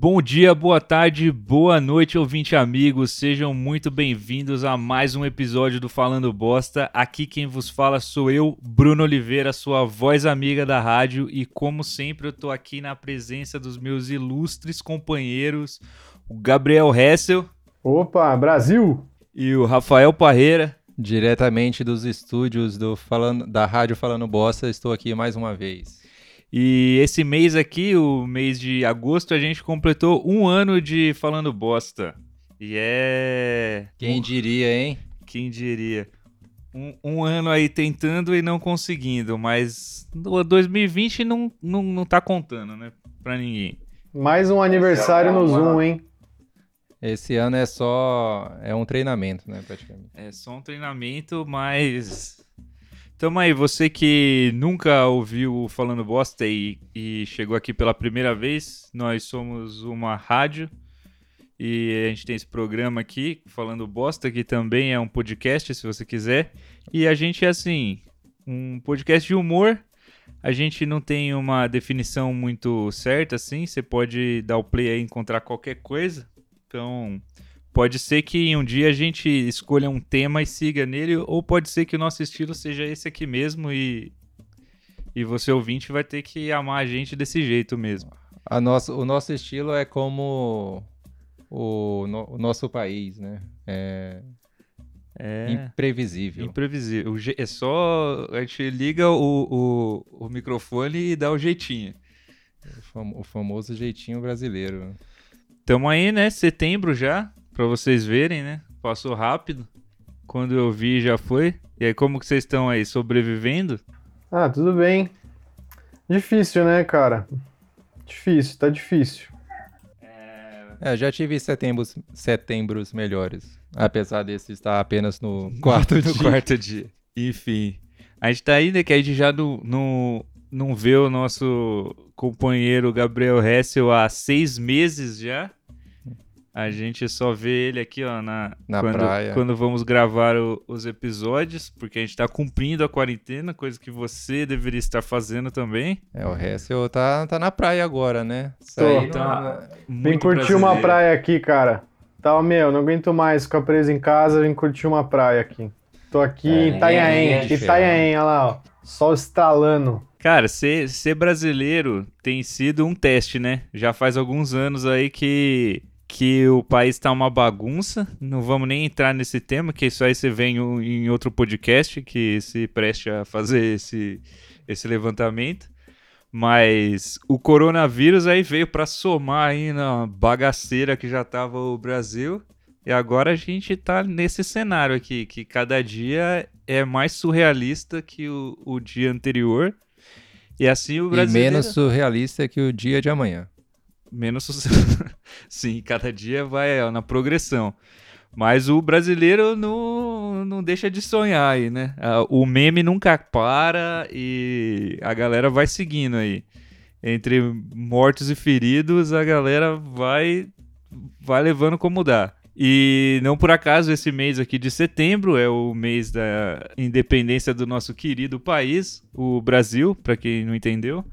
Bom dia, boa tarde, boa noite, ouvinte amigos. Sejam muito bem-vindos a mais um episódio do Falando Bosta. Aqui quem vos fala sou eu, Bruno Oliveira, sua voz amiga da rádio, e como sempre eu tô aqui na presença dos meus ilustres companheiros, o Gabriel Hessel. Opa, Brasil! E o Rafael Parreira. Diretamente dos estúdios do Falando, da Rádio Falando Bosta, estou aqui mais uma vez. E esse mês aqui, o mês de agosto, a gente completou um ano de Falando Bosta. E é. Quem diria, hein? Quem diria? Um, um, ano aí tentando e não conseguindo, mas 2020 não, não, não tá contando, né? Pra ninguém. Mais um aniversário no Zoom, hein? Esse ano é só. É um treinamento, né? Praticamente. É só um treinamento, mas Tamo aí, você que nunca ouviu Falando Bosta e, e, chegou aqui pela primeira vez, nós somos uma rádio e a gente tem esse programa aqui, Falando Bosta, que também é um podcast, se você quiser. E a gente é assim, um podcast de humor. A gente não tem uma definição muito certa, assim. Você pode dar o play aí e encontrar qualquer coisa. Então, Pode ser que um dia a gente escolha um tema e siga nele, ou pode ser que o nosso estilo seja esse aqui mesmo e, e você ouvinte vai ter que amar a gente desse jeito mesmo. A nosso, o nosso estilo é como o, no, o nosso país, né? É, é imprevisível. Imprevisível. É só a gente liga o, o, o microfone e dá o jeitinho. O famoso jeitinho brasileiro. Tamo aí, né? Setembro já para vocês verem, né? Passou rápido. Quando eu vi já foi. E aí, como que vocês estão aí? Sobrevivendo? Ah, tudo bem. Difícil, né, cara? Difícil, tá difícil. É, já tive setembros, setembros melhores. Apesar desse estar apenas no quarto no dia. quarto dia. Enfim. A gente tá aí, né? Que a gente já não, não, não vê o nosso companheiro Gabriel Hessel há seis meses já. A gente só vê ele aqui, ó, na, na quando, praia. Quando vamos gravar o, os episódios, porque a gente tá cumprindo a quarentena, coisa que você deveria estar fazendo também. É, o resto tá, tá na praia agora, né? Tô. Tá vem curtir uma praia aqui, cara. Tá, meu, não aguento mais ficar preso em casa, vem curtir uma praia aqui. Tô aqui é, em Itanhaém, é Itanhaém, olha lá, ó. Sol estralando. Cara, ser, ser brasileiro tem sido um teste, né? Já faz alguns anos aí que que o país está uma bagunça. Não vamos nem entrar nesse tema, que isso aí você vê em, em outro podcast que se preste a fazer esse, esse levantamento. Mas o coronavírus aí veio para somar aí na bagaceira que já estava o Brasil. E agora a gente está nesse cenário aqui, que cada dia é mais surrealista que o, o dia anterior. E assim o brasileiro... E menos surrealista que o dia de amanhã menos sim, cada dia vai ó, na progressão. Mas o brasileiro não, não deixa de sonhar aí, né? O meme nunca para e a galera vai seguindo aí. Entre mortos e feridos, a galera vai vai levando como dá. E não por acaso esse mês aqui de setembro é o mês da independência do nosso querido país, o Brasil, para quem não entendeu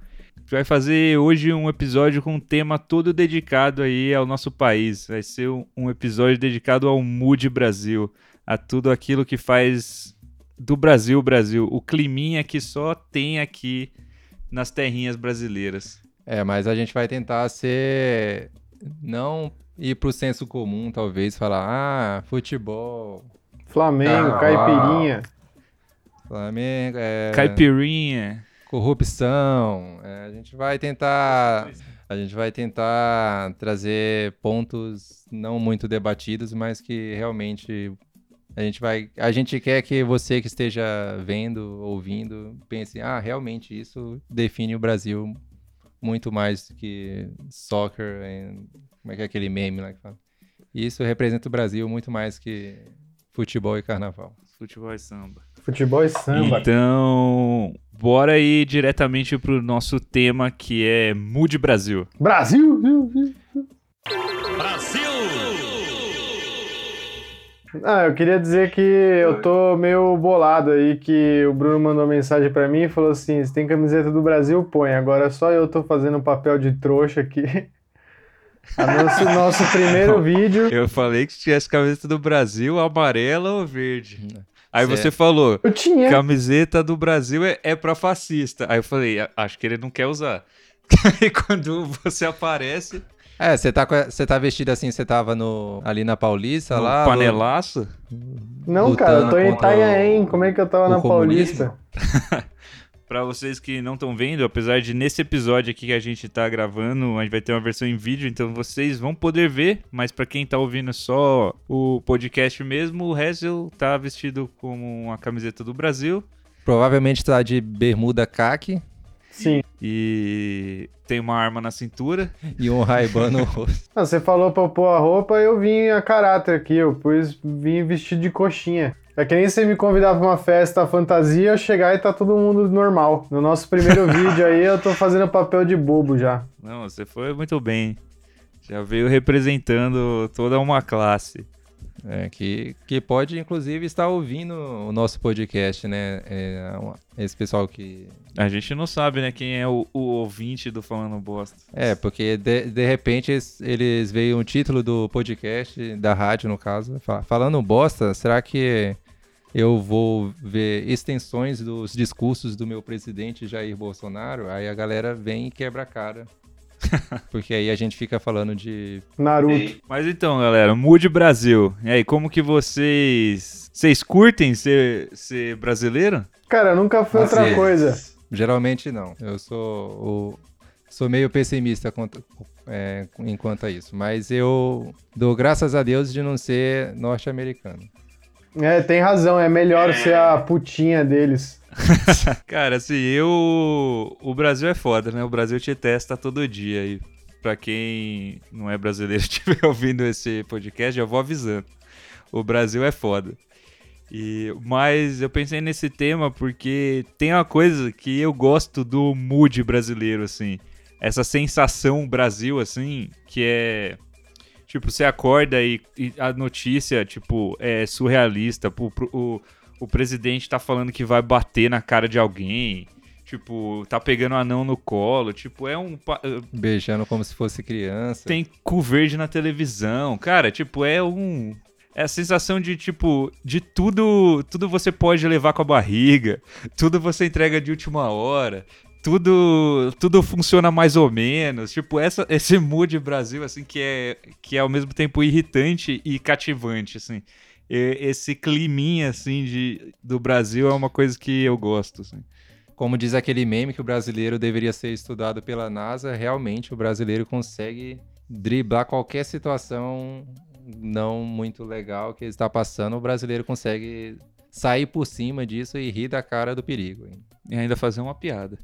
vai fazer hoje um episódio com um tema todo dedicado aí ao nosso país. Vai ser um episódio dedicado ao Mood Brasil, a tudo aquilo que faz do Brasil Brasil, o climinha que só tem aqui nas terrinhas brasileiras. É, mas a gente vai tentar ser não ir pro senso comum, talvez falar, ah, futebol, Flamengo, caipirinha. Flamengo, é... Caipirinha corrupção. É, a gente vai tentar a gente vai tentar trazer pontos não muito debatidos, mas que realmente a gente vai a gente quer que você que esteja vendo, ouvindo, pense, ah, realmente isso define o Brasil muito mais que soccer, como é que é aquele meme lá que fala. Isso representa o Brasil muito mais que futebol e carnaval. Futebol e samba. Futebol e samba. Então, bora aí diretamente pro nosso tema que é Mude Brasil. Brasil! Brasil! Ah, eu queria dizer que eu tô meio bolado aí, que o Bruno mandou mensagem para mim e falou assim, se tem camiseta do Brasil, põe. Agora só eu tô fazendo um papel de trouxa aqui. Nosso, nosso primeiro vídeo. Eu falei que tivesse camiseta do Brasil, amarela ou verde. Aí certo. você falou, eu tinha. camiseta do Brasil é, é pra fascista. Aí eu falei, acho que ele não quer usar. Aí quando você aparece. É, você tá, você tá vestido assim, você tava no, ali na Paulista, no lá. Panelaço? Não, cara, eu tô em Itanhaém. Como é que eu tava na comunismo? Paulista? para vocês que não estão vendo, apesar de nesse episódio aqui que a gente tá gravando, a gente vai ter uma versão em vídeo, então vocês vão poder ver, mas para quem tá ouvindo só o podcast mesmo, o Hazel tá vestido com uma camiseta do Brasil. Provavelmente tá de bermuda caque. Sim. E tem uma arma na cintura. E um raibano no rosto. você falou pra eu pôr a roupa, eu vim a caráter aqui. Eu pus, vim vestido de coxinha. É que nem você me convidar pra uma festa fantasia, eu chegar e tá todo mundo normal. No nosso primeiro vídeo aí, eu tô fazendo papel de bobo já. Não, você foi muito bem. Já veio representando toda uma classe. É, que, que pode, inclusive, estar ouvindo o nosso podcast, né? É, esse pessoal que. A gente não sabe, né, quem é o, o ouvinte do Falando Bosta. É, porque de, de repente eles, eles veem o título do podcast, da rádio, no caso, falando bosta, será que eu vou ver extensões dos discursos do meu presidente Jair Bolsonaro? Aí a galera vem e quebra a cara. Porque aí a gente fica falando de Naruto. Mas então, galera, mude Brasil. E aí, como que vocês. Vocês curtem ser, ser brasileiro? Cara, nunca foi outra assim, coisa. Geralmente não. Eu sou o, sou meio pessimista quanto, é, enquanto a isso. Mas eu dou graças a Deus de não ser norte-americano. É, tem razão. É melhor ser a putinha deles. Cara, assim, eu. O Brasil é foda, né? O Brasil te testa todo dia. E pra quem não é brasileiro e estiver ouvindo esse podcast, eu vou avisando. O Brasil é foda. E, mas eu pensei nesse tema porque tem uma coisa que eu gosto do mood brasileiro, assim. Essa sensação Brasil, assim, que é. Tipo, você acorda e, e a notícia, tipo, é surrealista. O, o, o presidente tá falando que vai bater na cara de alguém. Tipo, tá pegando um anão no colo. Tipo, é um. Eh, Beijando como se fosse criança. Tem cu verde na televisão. Cara, tipo, é um. É a sensação de, tipo, de tudo. Tudo você pode levar com a barriga. Tudo você entrega de última hora. Tudo, tudo funciona mais ou menos. Tipo, essa, esse mood Brasil, assim, que é, que é ao mesmo tempo irritante e cativante, assim esse climinha assim de, do Brasil é uma coisa que eu gosto. Assim. Como diz aquele meme que o brasileiro deveria ser estudado pela NASA, realmente o brasileiro consegue driblar qualquer situação não muito legal que está passando, o brasileiro consegue sair por cima disso e rir da cara do perigo. E ainda fazer uma piada.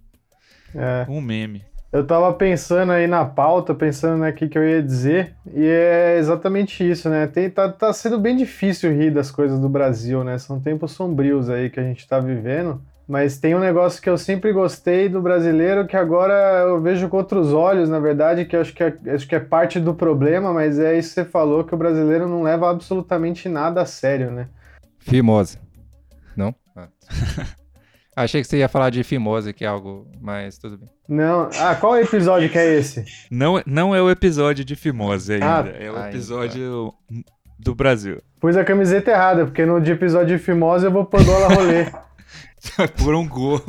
É. Um meme. Eu tava pensando aí na pauta, pensando aqui que eu ia dizer, e é exatamente isso, né? Tem, tá, tá sendo bem difícil rir das coisas do Brasil, né? São tempos sombrios aí que a gente tá vivendo. Mas tem um negócio que eu sempre gostei do brasileiro que agora eu vejo com outros olhos, na verdade, que eu acho que é, acho que é parte do problema, mas é isso que você falou, que o brasileiro não leva absolutamente nada a sério, né? Fimose. Não? Ah. Achei que você ia falar de fimose, que é algo, mas tudo bem. Não. Ah, qual episódio que é esse? Não, não é o episódio de fimose ainda. Ah, é o episódio tá. do Brasil. Pus a camiseta errada, porque no de episódio de fimose eu vou pandola rolê. Por um gol.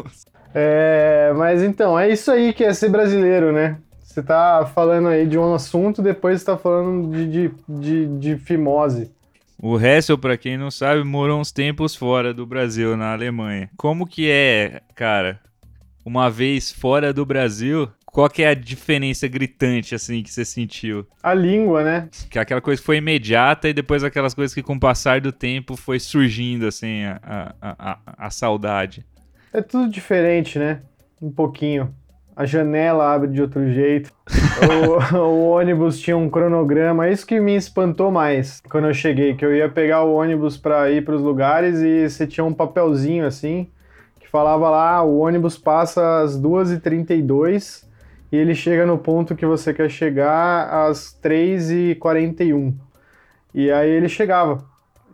É, mas então, é isso aí que é ser brasileiro, né? Você tá falando aí de um assunto, depois você tá falando de, de, de, de fimose. O Hessel, para quem não sabe, morou uns tempos fora do Brasil, na Alemanha. Como que é, cara, uma vez fora do Brasil, qual que é a diferença gritante, assim, que você sentiu? A língua, né? Que aquela coisa foi imediata e depois aquelas coisas que com o passar do tempo foi surgindo, assim, a, a, a, a saudade. É tudo diferente, né? Um pouquinho a janela abre de outro jeito. o, o, ônibus tinha um cronograma, isso que me espantou mais quando eu cheguei, que eu ia pegar o ônibus para ir para os lugares e você tinha um papelzinho assim que falava lá, o ônibus passa às 2h32 e ele chega no ponto que você quer chegar às 3h41. E aí ele chegava.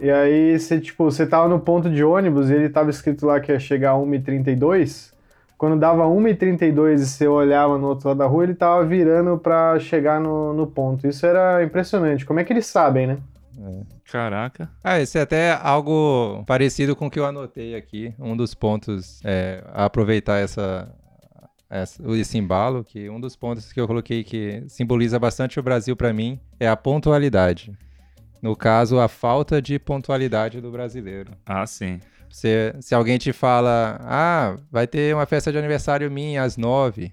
E aí você, tipo, você tava no ponto de ônibus e ele tava escrito lá que ia chegar a 1h32 quando dava 1h32 e você olhava no outro lado da rua, ele tava virando para chegar no, no ponto. Isso era impressionante. Como é que eles sabem, né? É. Caraca. Ah, esse é até algo parecido com o que eu anotei aqui. Um dos pontos é aproveitar essa, essa, esse embalo, que um dos pontos que eu coloquei que simboliza bastante o Brasil para mim é a pontualidade. No caso, a falta de pontualidade do brasileiro. Ah, sim. Se, se alguém te fala, ah, vai ter uma festa de aniversário minha às nove.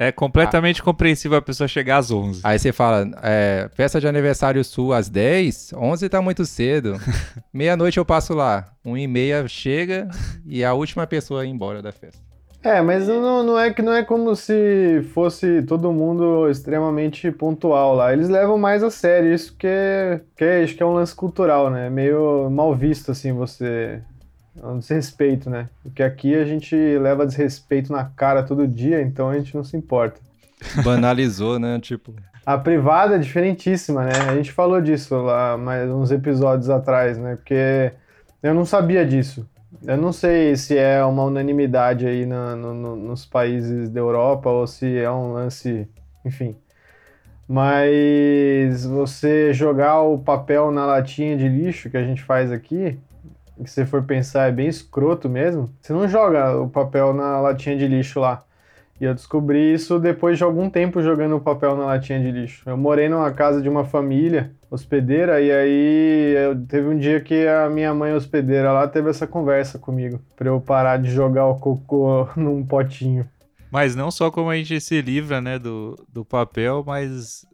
É completamente ah. compreensível a pessoa chegar às 11. Aí você fala, é, festa de aniversário sua às 10? 11 tá muito cedo. Meia-noite eu passo lá. Um e meia chega e a última pessoa ir embora da festa. É, mas não, não é que não é como se fosse todo mundo extremamente pontual lá. Eles levam mais a sério isso que, que acho que é um lance cultural, né? Meio mal visto assim você é um desrespeito, né? Porque aqui a gente leva desrespeito na cara todo dia, então a gente não se importa. Banalizou, né? Tipo. A privada é diferentíssima, né? A gente falou disso lá mais uns episódios atrás, né? Porque eu não sabia disso. Eu não sei se é uma unanimidade aí no, no, nos países da Europa ou se é um lance, enfim. Mas você jogar o papel na latinha de lixo que a gente faz aqui, que se for pensar é bem escroto mesmo, você não joga o papel na latinha de lixo lá. E eu descobri isso depois de algum tempo jogando o papel na latinha de lixo. Eu morei numa casa de uma família hospedeira e aí eu, teve um dia que a minha mãe hospedeira lá teve essa conversa comigo para eu parar de jogar o cocô num potinho. Mas não só como a gente se livra, né, do, do papel, mas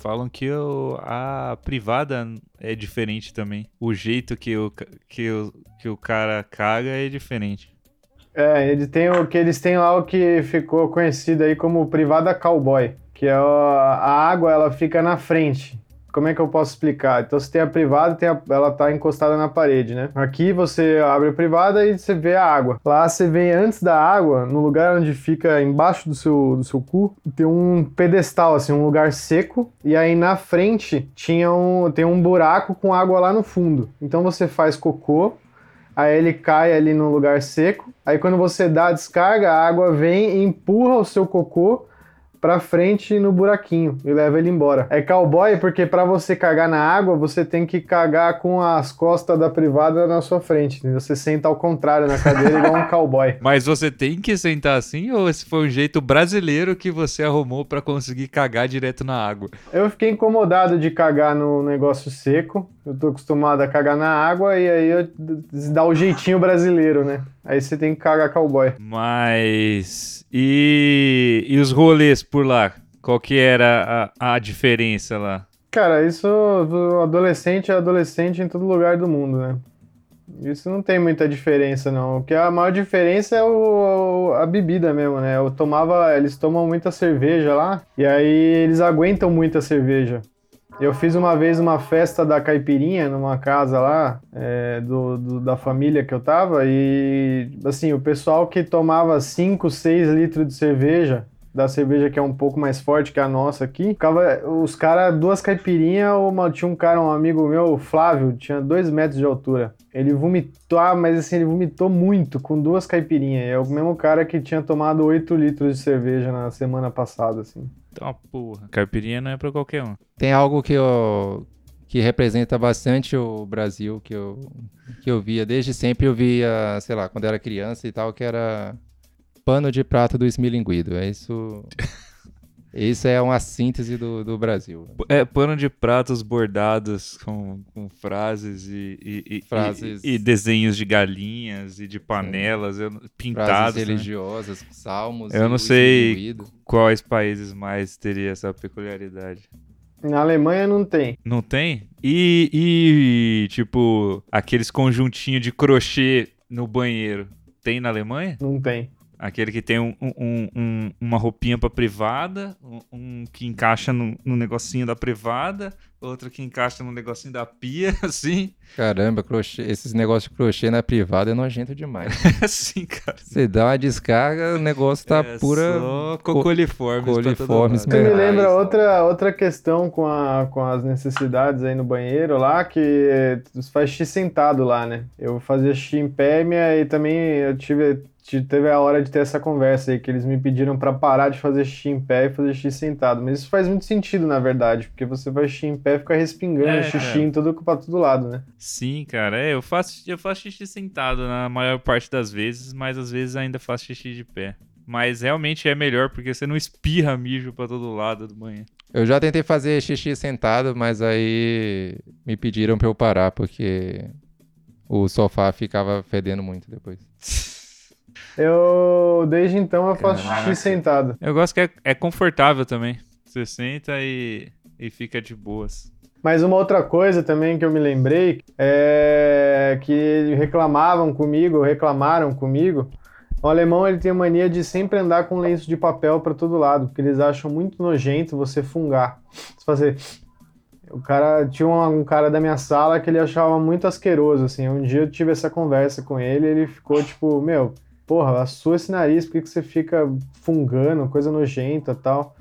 falam que o, a privada é diferente também. O jeito que o, que o, que o cara caga é diferente. É, ele tem o que eles têm lá o que ficou conhecido aí como privada cowboy, que é a, a água ela fica na frente como é que eu posso explicar? Então você tem a privada, tem a, ela tá encostada na parede, né? Aqui você abre a privada e você vê a água. Lá você vem antes da água, no lugar onde fica embaixo do seu, do seu cu, tem um pedestal, assim, um lugar seco. E aí na frente tinha um, tem um buraco com água lá no fundo. Então você faz cocô, aí ele cai ali no lugar seco. Aí quando você dá a descarga, a água vem e empurra o seu cocô pra frente no buraquinho e leva ele embora. É cowboy porque para você cagar na água, você tem que cagar com as costas da privada na sua frente. Entendeu? Você senta ao contrário na cadeira igual um cowboy. Mas você tem que sentar assim ou esse foi um jeito brasileiro que você arrumou para conseguir cagar direto na água? Eu fiquei incomodado de cagar no negócio seco. Eu tô acostumado a cagar na água e aí eu dá o jeitinho brasileiro, né? Aí você tem que cagar cowboy. Mas. E, e os rolês por lá? Qual que era a, a diferença lá? Cara, isso adolescente é adolescente em todo lugar do mundo, né? Isso não tem muita diferença, não. O que a maior diferença é o, a bebida mesmo, né? Eu tomava, eles tomam muita cerveja lá e aí eles aguentam muita cerveja. Eu fiz uma vez uma festa da caipirinha numa casa lá, é, do, do, da família que eu tava, e assim, o pessoal que tomava 5, 6 litros de cerveja, da cerveja que é um pouco mais forte que a nossa aqui, ficava, os caras, duas caipirinhas, uma, tinha um cara, um amigo meu, Flávio, tinha 2 metros de altura. Ele vomitou, ah, mas assim, ele vomitou muito com duas caipirinhas. É o mesmo cara que tinha tomado 8 litros de cerveja na semana passada, assim. Então, porra. Caipirinha não é pra qualquer um. Tem algo que eu que representa bastante o Brasil que eu que eu via desde sempre eu via sei lá quando era criança e tal que era pano de prato do esmilinguido é isso Isso é uma síntese do, do Brasil. É, pano de pratos bordados com, com frases e, e, e, frases e, e, desenhos de galinhas e de panelas eu, pintadas. Frases né? religiosas, salmos. Eu não sei quais países mais teria essa peculiaridade. Na Alemanha não tem. Não tem? E, e tipo, aqueles conjuntinhos de crochê no banheiro, tem na Alemanha? Não tem. Aquele que tem um, um, um, uma roupinha para privada, um, que encaixa no, no, negocinho da privada, outro que encaixa no negocinho da pia, assim. Caramba, crochê, esses negócios de crochê na privada é nojento demais. Sim, cara. Você dá uma descarga, o negócio tá é pura. Só coliformes. Coliformes Você me lembra outra, outra questão com, a, com as necessidades aí no banheiro lá, que você faz xixi sentado lá, né? Eu fazia xixi em pé e também eu tive teve a hora de ter essa conversa aí, que eles me pediram para parar de fazer xixi em pé e fazer xixi sentado. Mas isso faz muito sentido, na verdade, porque você faz xixi em pé e fica respingando é, xixi é. em tudo, pra todo lado, né? Sim, cara. É, eu faço, eu faço xixi sentado na maior parte das vezes, mas às vezes ainda faço xixi de pé. Mas realmente é melhor porque você não espirra mijo para todo lado do banho. Eu já tentei fazer xixi sentado, mas aí me pediram pra eu parar porque o sofá ficava fedendo muito depois. Eu, desde então, eu faço Caraca. xixi sentado. Eu gosto que é, é confortável também. Você senta e, e fica de boas. Mas uma outra coisa também que eu me lembrei é que reclamavam comigo, reclamaram comigo. O alemão ele tem a mania de sempre andar com lenço de papel para todo lado, porque eles acham muito nojento você fungar. Você fazer o cara tinha um, um, cara da minha sala que ele achava muito asqueroso assim. Um dia eu tive essa conversa com ele, ele ficou tipo, meu, porra, assua esse nariz, por que, que você fica fungando, coisa nojenta tal.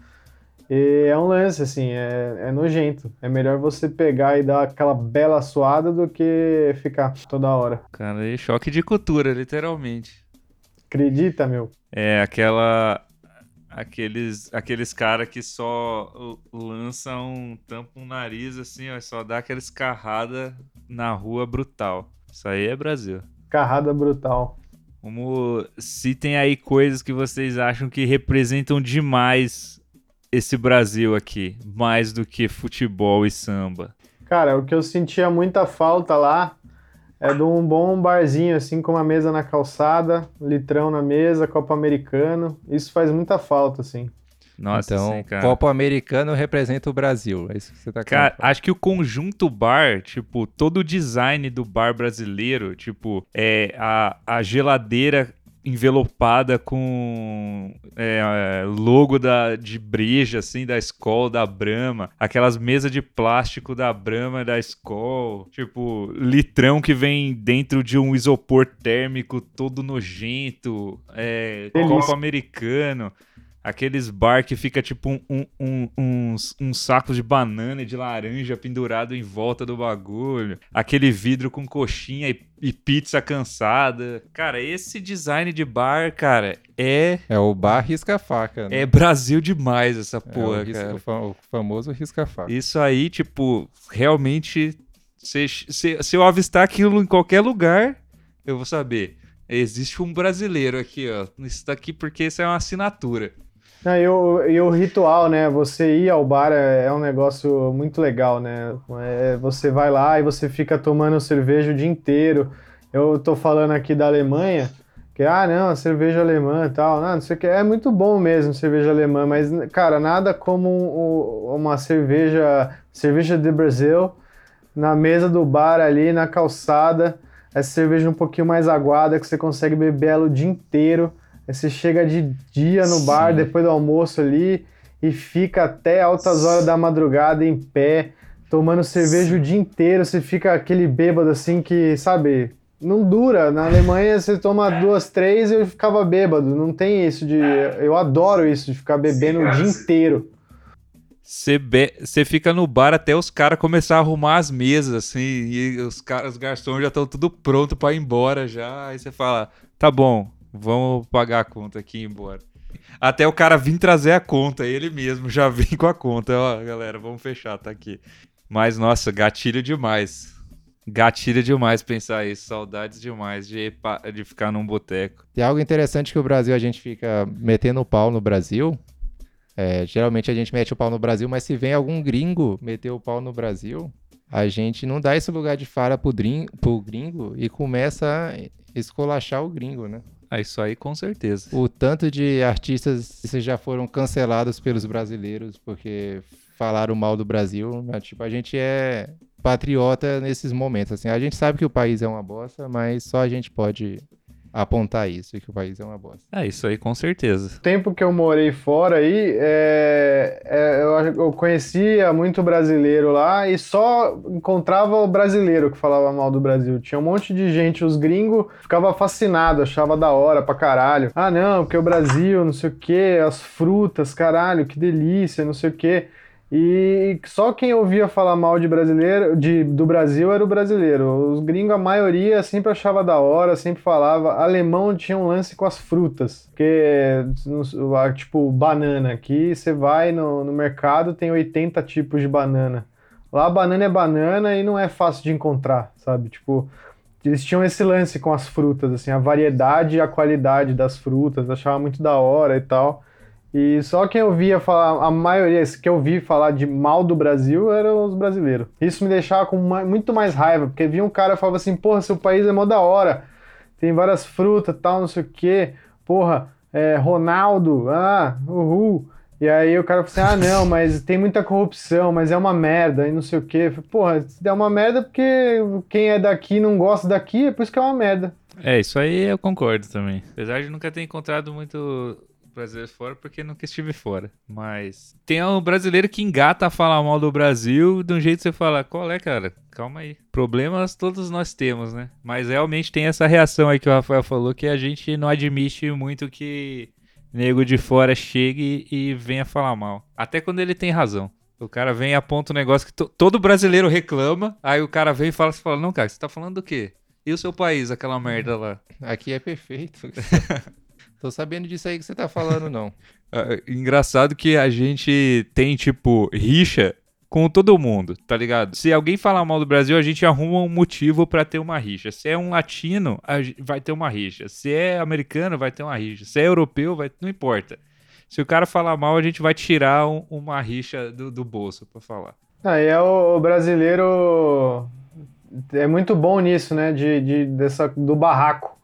E é um lance, assim, é, é nojento. É melhor você pegar e dar aquela bela suada do que ficar toda hora. Cara, é choque de cultura, literalmente. Acredita, meu? É, aquela. Aqueles, aqueles cara que só lançam, tampam um nariz assim, ó, só dá aquela escarrada na rua brutal. Isso aí é Brasil. Carrada brutal. Como citem aí coisas que vocês acham que representam demais esse Brasil aqui, mais do que futebol e samba. Cara, o que eu sentia muita falta lá é de um bom barzinho, assim, com uma mesa na calçada, litrão na mesa, copo americano. Isso faz muita falta, assim. Nossa, então, sim, cara. Copo americano representa o Brasil. É isso que você tá Cara, acho que o conjunto bar, tipo, todo o design do bar brasileiro, tipo, é a, a geladeira envelopada com é, logo da, de breja, assim, da Skol, da Brahma, aquelas mesas de plástico da Brahma, da Skol, tipo, litrão que vem dentro de um isopor térmico todo nojento, é, copo americano. Aqueles bar que fica tipo um, um, um, uns, uns sacos de banana e de laranja pendurado em volta do bagulho. Aquele vidro com coxinha e, e pizza cansada. Cara, esse design de bar, cara, é. É o bar risca-faca. Né? É Brasil demais essa porra, é o, risca, cara. O famoso risca-faca. Isso aí, tipo, realmente. Se, se, se eu avistar aquilo em qualquer lugar, eu vou saber. Existe um brasileiro aqui, ó. Isso daqui porque isso é uma assinatura. Não, e, o, e o ritual, né? Você ir ao bar é, é um negócio muito legal, né? É, você vai lá e você fica tomando cerveja o dia inteiro. Eu tô falando aqui da Alemanha, que, ah, não, cerveja alemã e tal. Não, não sei o que. É muito bom mesmo cerveja alemã, mas, cara, nada como um, uma cerveja, cerveja de Brasil, na mesa do bar ali, na calçada. Essa cerveja um pouquinho mais aguada, que você consegue beber ela o dia inteiro você chega de dia no Sim. bar depois do almoço ali e fica até altas horas da madrugada em pé, tomando cerveja Sim. o dia inteiro. Você fica aquele bêbado assim que, sabe, não dura. Na Alemanha você toma duas, três e eu ficava bêbado. Não tem isso de. Eu adoro isso, de ficar bebendo Sim, o dia inteiro. Você, be... fica no bar até os caras começar a arrumar as mesas, assim, e os, caras, os garçons já estão tudo pronto para ir embora já. Aí você fala: tá bom, Vamos pagar a conta aqui e ir embora. Até o cara vir trazer a conta, ele mesmo já vem com a conta. Ó, galera, vamos fechar, tá aqui. Mas, nossa, gatilho demais. Gatilho demais pensar isso. Saudades demais de, de ficar num boteco. Tem algo interessante que o Brasil, a gente fica metendo o pau no Brasil. É, geralmente a gente mete o pau no Brasil, mas se vem algum gringo meter o pau no Brasil, a gente não dá esse lugar de fala pro, pro gringo e começa a escolachar o gringo, né? Ah, isso aí com certeza. O tanto de artistas que já foram cancelados pelos brasileiros porque falaram mal do Brasil, né? tipo, a gente é patriota nesses momentos, assim, a gente sabe que o país é uma bosta, mas só a gente pode apontar isso, que o país é uma bosta. É, isso aí com certeza. O tempo que eu morei fora aí, é, é, eu, eu, conhecia muito brasileiro lá e só encontrava o brasileiro que falava mal do Brasil. Tinha um monte de gente, os gringos ficava fascinado, achava da hora pra caralho. Ah, não, porque o Brasil, não sei o que, as frutas, caralho, que delícia, não sei o que. E só quem ouvia falar mal de brasileiro, de, do Brasil era o brasileiro. Os gringos, a maioria, sempre achava da hora, sempre falava. Alemão tinha um lance com as frutas. Porque, tipo, banana. Aqui você vai no, no mercado, tem 80 tipos de banana. Lá banana é banana e não é fácil de encontrar, sabe? Tipo, eles tinham esse lance com as frutas, assim, a variedade e a qualidade das frutas, achava muito da hora e tal. E só quem ouvia falar, a maioria que eu ouvi falar de mal do Brasil eram os brasileiros. Isso me deixava com muito mais raiva, porque vinha um cara e falava assim: porra, seu país é mó da hora, tem várias frutas tal, não sei o quê, porra, é, Ronaldo, ah, uhul. E aí o cara falou assim: ah, não, mas tem muita corrupção, mas é uma merda, e não sei o quê. Porra, se der uma merda porque quem é daqui não gosta daqui, é por isso que é uma merda. É, isso aí eu concordo também. Apesar de nunca ter encontrado muito brasileiro fora porque nunca estive fora. Mas tem um brasileiro que engata a falar mal do Brasil de um jeito que você fala, qual é, cara? Calma aí. Problemas todos nós temos, né? Mas realmente tem essa reação aí que o Rafael falou que a gente não admite muito que nego de fora chegue e venha falar mal. Até quando ele tem razão. O cara vem e aponta um negócio que todo brasileiro reclama, aí o cara vem e fala, você fala, não, cara, você tá falando do quê? E o seu país, aquela merda lá? Aqui é perfeito. Tô sabendo disso aí que você tá falando, não. É, engraçado que a gente tem, tipo, rixa com todo mundo, tá ligado? Se alguém falar mal do Brasil, a gente arruma um motivo para ter uma rixa. Se é um latino, vai ter uma rixa. Se é americano, vai ter uma rixa. Se é europeu, vai... não importa. Se o cara falar mal, a gente vai tirar um, uma rixa do, do bolso para falar. Aí é o, o brasileiro é muito bom nisso, né? De, de, dessa, do barraco.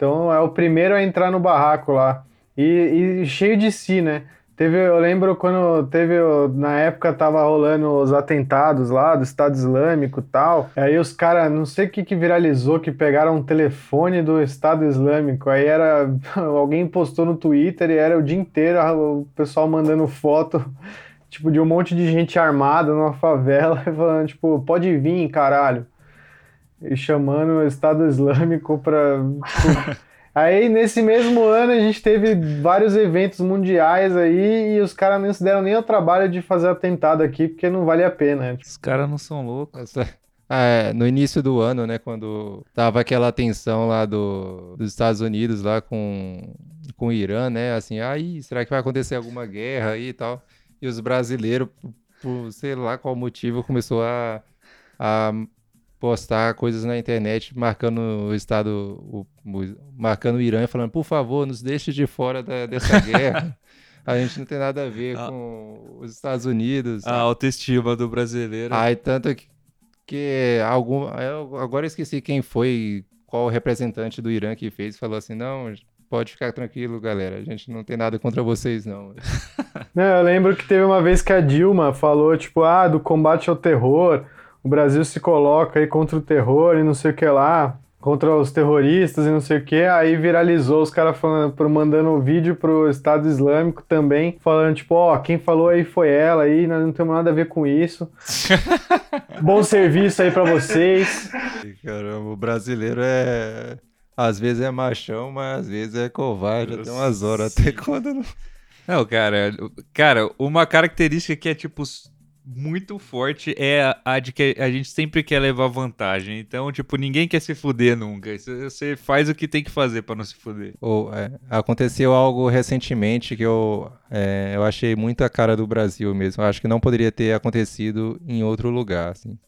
Então é o primeiro a entrar no barraco lá. E, e cheio de si, né? Teve, eu lembro quando teve, na época tava rolando os atentados lá do Estado Islâmico tal. Aí os caras, não sei o que que viralizou, que pegaram um telefone do Estado Islâmico. Aí era, alguém postou no Twitter e era o dia inteiro o pessoal mandando foto, tipo, de um monte de gente armada numa favela, falando, tipo, pode vir, caralho e chamando o Estado Islâmico para. aí, nesse mesmo ano, a gente teve vários eventos mundiais aí e os caras não se deram nem o trabalho de fazer atentado aqui, porque não vale a pena. Os caras não são loucos. É, no início do ano, né, quando tava aquela tensão lá do, dos Estados Unidos lá com, com o Irã, né, assim, aí, será que vai acontecer alguma guerra aí e tal? E os brasileiros, por sei lá qual motivo, começou a, a postar coisas na internet marcando o Estado, o, marcando o Irã, falando, por favor, nos deixe de fora da, dessa guerra. A gente não tem nada a ver ah. com os Estados Unidos. A autoestima do brasileiro. Ai, tanto que, que algum. Eu agora esqueci quem foi, qual representante do Irã que fez, falou assim: não, pode ficar tranquilo, galera. A gente não tem nada contra vocês, não. não. Eu lembro que teve uma vez que a Dilma falou, tipo, ah, do combate ao terror o Brasil se coloca aí contra o terror e não sei o que lá, contra os terroristas e não sei o que, aí viralizou os caras mandando um vídeo pro Estado Islâmico também, falando tipo, ó, oh, quem falou aí foi ela aí, nós não temos nada a ver com isso. Bom serviço aí para vocês. Caramba, o brasileiro é às vezes é machão, mas às vezes é covarde até umas horas, até quando não... Não, cara, cara, uma característica que é tipo muito forte é a de que a gente sempre quer levar vantagem. Então, tipo, ninguém quer se fuder nunca. Você faz o que tem que fazer para não se fuder. Ou, é, aconteceu algo recentemente que eu, é, eu achei muito a cara do Brasil mesmo. Eu acho que não poderia ter acontecido em outro lugar, assim.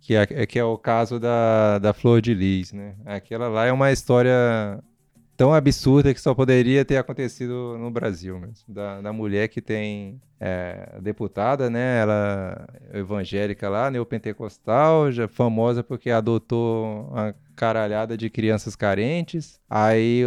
Que é, é que é o caso da, da Flor de Lis, né? Aquela lá é uma história tão absurda que só poderia ter acontecido no Brasil mesmo. Da, da mulher que tem é, deputada, né? Ela é evangélica lá, neopentecostal, já famosa porque adotou uma caralhada de crianças carentes. Aí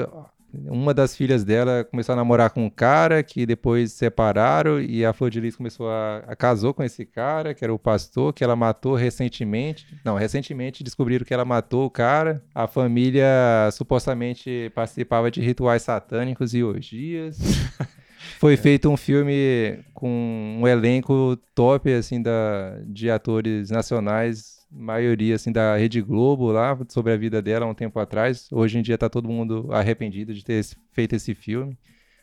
uma das filhas dela começou a namorar com um cara que depois separaram e a Flor de Lis começou a, a casou com esse cara, que era o pastor, que ela matou recentemente. Não, recentemente descobriram que ela matou o cara. A família supostamente participava de rituais satânicos e orgias. Foi feito um filme com um elenco top assim da de atores nacionais maioria assim da Rede Globo lá sobre a vida dela um tempo atrás. Hoje em dia está todo mundo arrependido de ter feito esse filme.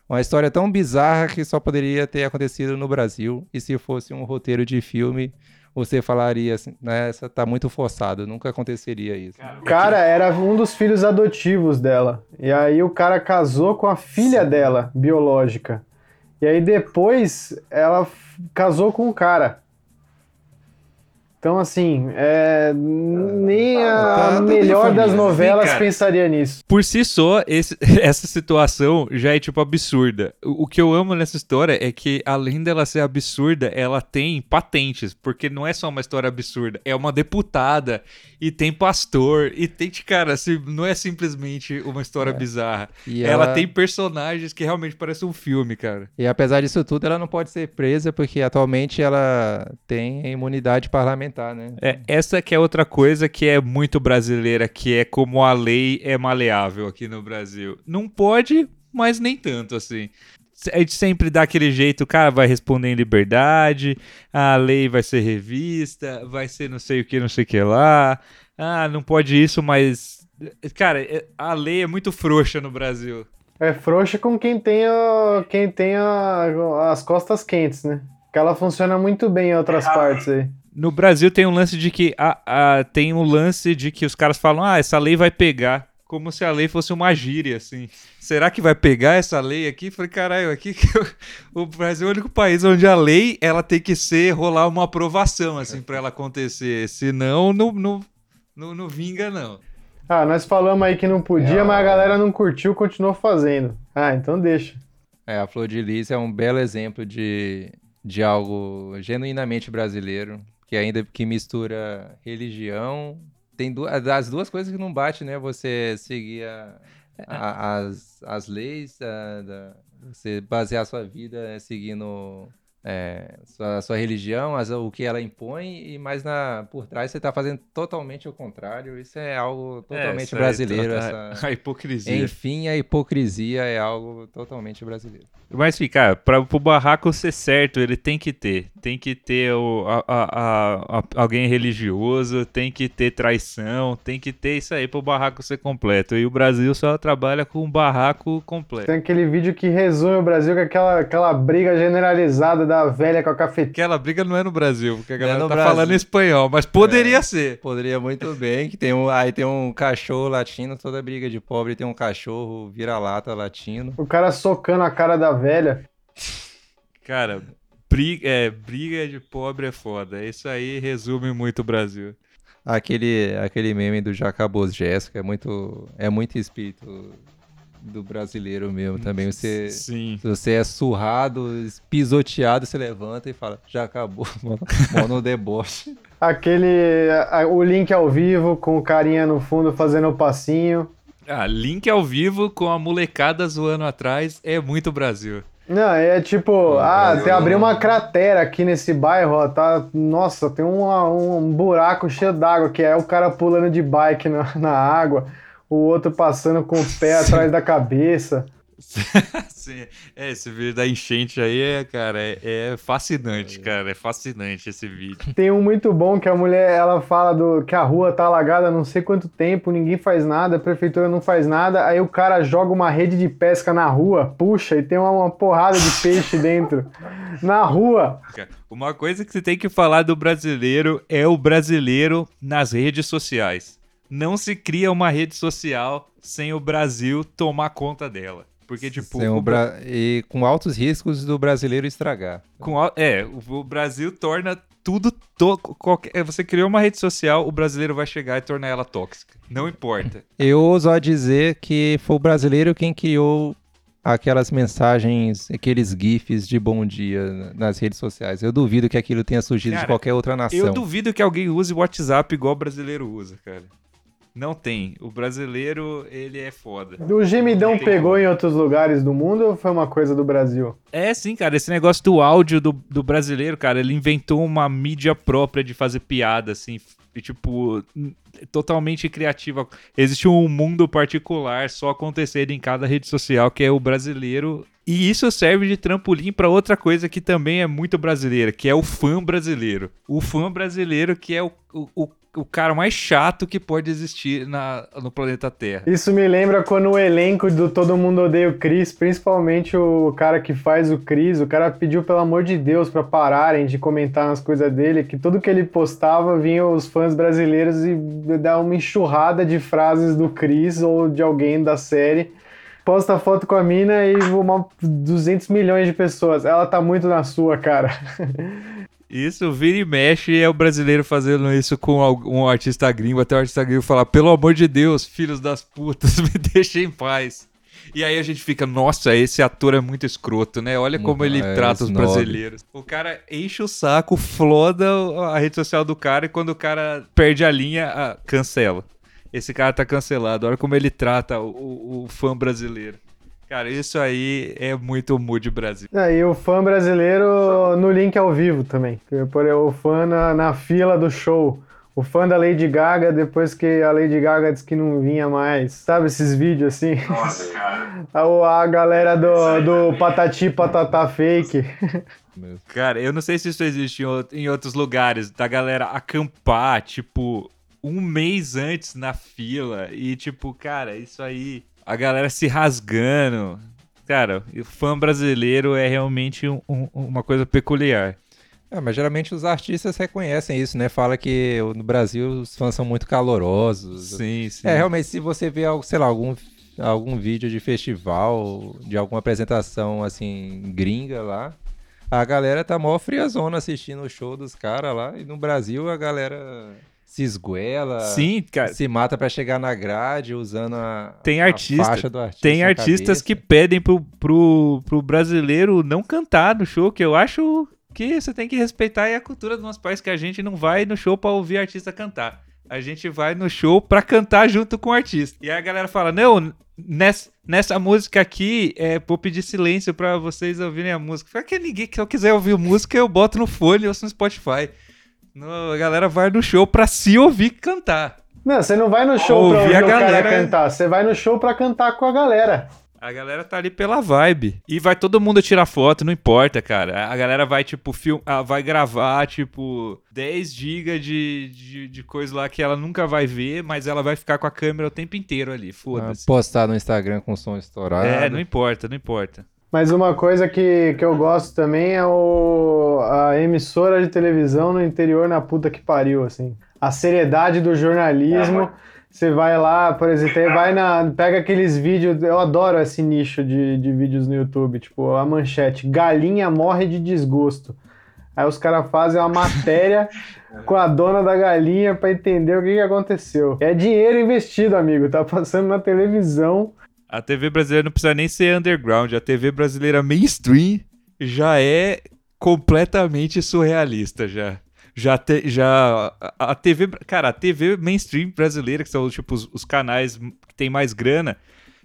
Uma história tão bizarra que só poderia ter acontecido no Brasil. E se fosse um roteiro de filme, você falaria assim, né, essa tá muito forçado, nunca aconteceria isso. O cara era um dos filhos adotivos dela. E aí o cara casou com a filha Sim. dela, biológica. E aí depois ela casou com o cara. Então, assim, é, nem a melhor das novelas Sim, pensaria nisso. Por si só, esse, essa situação já é, tipo, absurda. O, o, que eu amo nessa história é que, além dela ser absurda, ela tem patentes. Porque não é só uma história absurda, é uma deputada, e tem pastor, e tem, cara, assim, não é simplesmente uma história é. bizarra. Ela... ela... tem personagens que realmente parecem um filme, cara. E apesar disso tudo, ela não pode ser presa, porque atualmente ela tem imunidade parlamentar né? É, essa que é outra coisa que é muito brasileira, que é como a lei é maleável aqui no Brasil. Não pode, mas nem tanto assim. A gente sempre dá aquele jeito, o cara vai responder em liberdade, a lei vai ser revista, vai ser não sei o que, não sei o que lá. Ah, não pode isso, mas. Cara, é, a lei é muito frouxa no Brasil. É frouxa com quem tem, a, quem tem a, as costas quentes, né? Que ela funciona muito bem em outras é partes aí. No Brasil tem um lance de que a, a, tem um lance de que os caras falam: "Ah, essa lei vai pegar", como se a lei fosse uma gíria assim. Será que vai pegar essa lei aqui? Falei, caralho, aqui que eu, o Brasil é o único país onde a lei ela tem que ser rolar uma aprovação assim para ela acontecer, senão não, não, não, não vinga não. Ah, nós falamos aí que não podia, é, mas a galera não curtiu, continuou fazendo. Ah, então deixa. É, a Flor de Lis é um belo exemplo de, de algo genuinamente brasileiro que ainda que mistura religião. Tem duas, as duas coisas que não bate, né? Você seguir a, a, as, as leis, a, da, você basear a sua vida seguindo é, sua, sua religião, as, o que ela impõe, e mais na, por trás você está fazendo totalmente o contrário. Isso é algo totalmente é, brasileiro. Essa... A hipocrisia. Enfim, a hipocrisia é algo totalmente brasileiro. Mas, enfim, cara, para o barraco ser certo, ele tem que ter. Tem que ter o, a, a, a, alguém religioso, tem que ter traição, tem que ter isso aí para o barraco ser completo. E o Brasil só trabalha com um barraco completo. Tem aquele vídeo que resume o Brasil com aquela, aquela briga generalizada da velha com a cafeteira. Aquela briga não é no Brasil, porque a galera é tá Brasil. falando espanhol, mas poderia é, ser. Poderia muito bem, que tem um, aí tem um cachorro latino, toda briga de pobre tem um cachorro vira-lata latino. O cara socando a cara da velha. Cara, briga, é, briga de pobre é foda. Isso aí resume muito o Brasil. Aquele, aquele meme do Já Acabou Jéssica é muito, é muito espírito do brasileiro mesmo também. Você, Sim. você é surrado, pisoteado, você levanta e fala, já acabou, mano, no deboche. Aquele, o link ao vivo com o carinha no fundo fazendo o passinho. Ah, link ao vivo com a molecada zoando atrás é muito Brasil. Não, é tipo, ah, tem abriu uma cratera aqui nesse bairro, ó, tá, nossa, tem um, um buraco cheio d'água, que é o cara pulando de bike na, na água o outro passando com o pé Sim. atrás da cabeça. Sim. É, esse vídeo da enchente aí é, cara, é, é, fascinante, cara. É fascinante esse vídeo. Tem um muito bom que a mulher ela fala do que a rua tá alagada há não sei quanto tempo, ninguém faz nada, a prefeitura não faz nada. Aí o cara joga uma rede de pesca na rua, puxa, e tem uma, uma porrada de peixe dentro. Na rua. Uma coisa que você tem que falar do brasileiro é o brasileiro nas redes sociais não se cria uma rede social sem o Brasil tomar conta dela. Porque, tipo. O Bra... E com altos riscos do brasileiro estragar. Com, é, o Brasil torna tudo. To... Qualquer... É, você criou uma rede social, o brasileiro vai chegar e tornar ela tóxica. Não importa. Eu ouso dizer que foi o brasileiro quem criou aquelas mensagens, aqueles GIFs de bom dia nas redes sociais. Eu duvido que aquilo tenha surgido cara, de qualquer outra nação. Eu duvido que alguém use o WhatsApp igual o brasileiro usa, cara. Não tem. O brasileiro, ele é foda. O gemidão pegou como. em outros lugares do mundo ou foi uma coisa do Brasil? É, sim, cara. Esse negócio do áudio do, do brasileiro, cara, ele inventou uma mídia própria de fazer piada, assim. E, tipo, totalmente criativa. Existe um mundo particular só acontecendo em cada rede social, que é o brasileiro. E isso serve de trampolim para outra coisa que também é muito brasileira, que é o fã brasileiro. O fã brasileiro que é o, o, o o cara mais chato que pode existir na, no planeta Terra. Isso me lembra quando o elenco do Todo Mundo Odeia o Chris, principalmente o cara que faz o Chris, o cara pediu pelo amor de Deus para pararem de comentar nas coisas dele, que tudo que ele postava vinha os fãs brasileiros e dar uma enxurrada de frases do Chris ou de alguém da série posta foto com a mina e uma 200 milhões de pessoas. Ela tá muito na sua, cara. Isso, vira e mexe é o brasileiro fazendo isso com um artista gringo, até o artista gringo falar, pelo amor de Deus, filhos das putas, me deixem em paz. E aí a gente fica, nossa, esse ator é muito escroto, né? Olha como ele é, trata os brasileiros. O cara enche o saco, floda a rede social do cara e quando o cara perde a linha, ah, cancela. Esse cara tá cancelado. Olha como ele trata o, o, o fã brasileiro. Cara, isso aí é muito mood Brasil. É, e o fã brasileiro no link ao vivo também. Por o fã na, na fila do show. O fã da Lady Gaga, depois que a Lady Gaga disse que não vinha mais. Sabe esses vídeos assim? Nossa, cara. A, a galera do, do Patati Patatá Fake. Cara, eu não sei se isso existe em outros lugares, da galera acampar, tipo, um mês antes na fila. E, tipo, cara, isso aí a galera se rasgando. Cara, o fã brasileiro é realmente um, um, uma coisa peculiar. É, mas geralmente os artistas reconhecem isso, né? Fala que no Brasil os fãs são muito calorosos. Sim, sim. É, realmente, se você vê, sei lá, algum, algum vídeo de festival, de alguma apresentação, assim, gringa lá, a galera tá mó friazona assistindo o show dos caras lá. E no Brasil a galera se esguela, Sim, cara. se mata para chegar na grade usando a, tem artista, a faixa do artista. Tem artistas que pedem pro, pro, pro brasileiro não cantar no show, que eu acho que você tem que respeitar a cultura do nosso país, que a gente não vai no show para ouvir artista cantar. A gente vai no show pra cantar junto com o artista. E aí a galera fala: Não, nessa, nessa música aqui, é, vou pedir silêncio para vocês ouvirem a música. Fala que ninguém que eu quiser ouvir música, eu boto no fone ou no Spotify. No, a galera vai no show pra se ouvir cantar. Não, você não vai no show ouvir pra ouvir a galera cara cantar, você vai no show pra cantar com a galera. A galera tá ali pela vibe. E vai todo mundo tirar foto, não importa, cara. A galera vai, tipo, film... Ah, vai gravar, tipo, 10 GB de, de, de, coisa lá que ela nunca vai ver, mas ela vai ficar com a câmera o tempo inteiro ali. Foda-se. Postar no Instagram com som estourado. É, não importa, não importa. Mas uma coisa que, que eu gosto também é o, a emissora de televisão no interior na puta que pariu, assim. A seriedade do jornalismo. Você vai lá, por exemplo, vai na. Pega aqueles vídeos. Eu adoro esse nicho de, de vídeos no YouTube. Tipo, a manchete: Galinha morre de desgosto. Aí os caras fazem uma matéria com a dona da galinha para entender o que, que aconteceu. É dinheiro investido, amigo. Tá passando na televisão. A TV brasileira não precisa nem ser underground. A TV brasileira mainstream já é completamente surrealista já. Já, te, já a, TV, cara, a TV mainstream brasileira, que são tipo os, os canais que tem mais grana,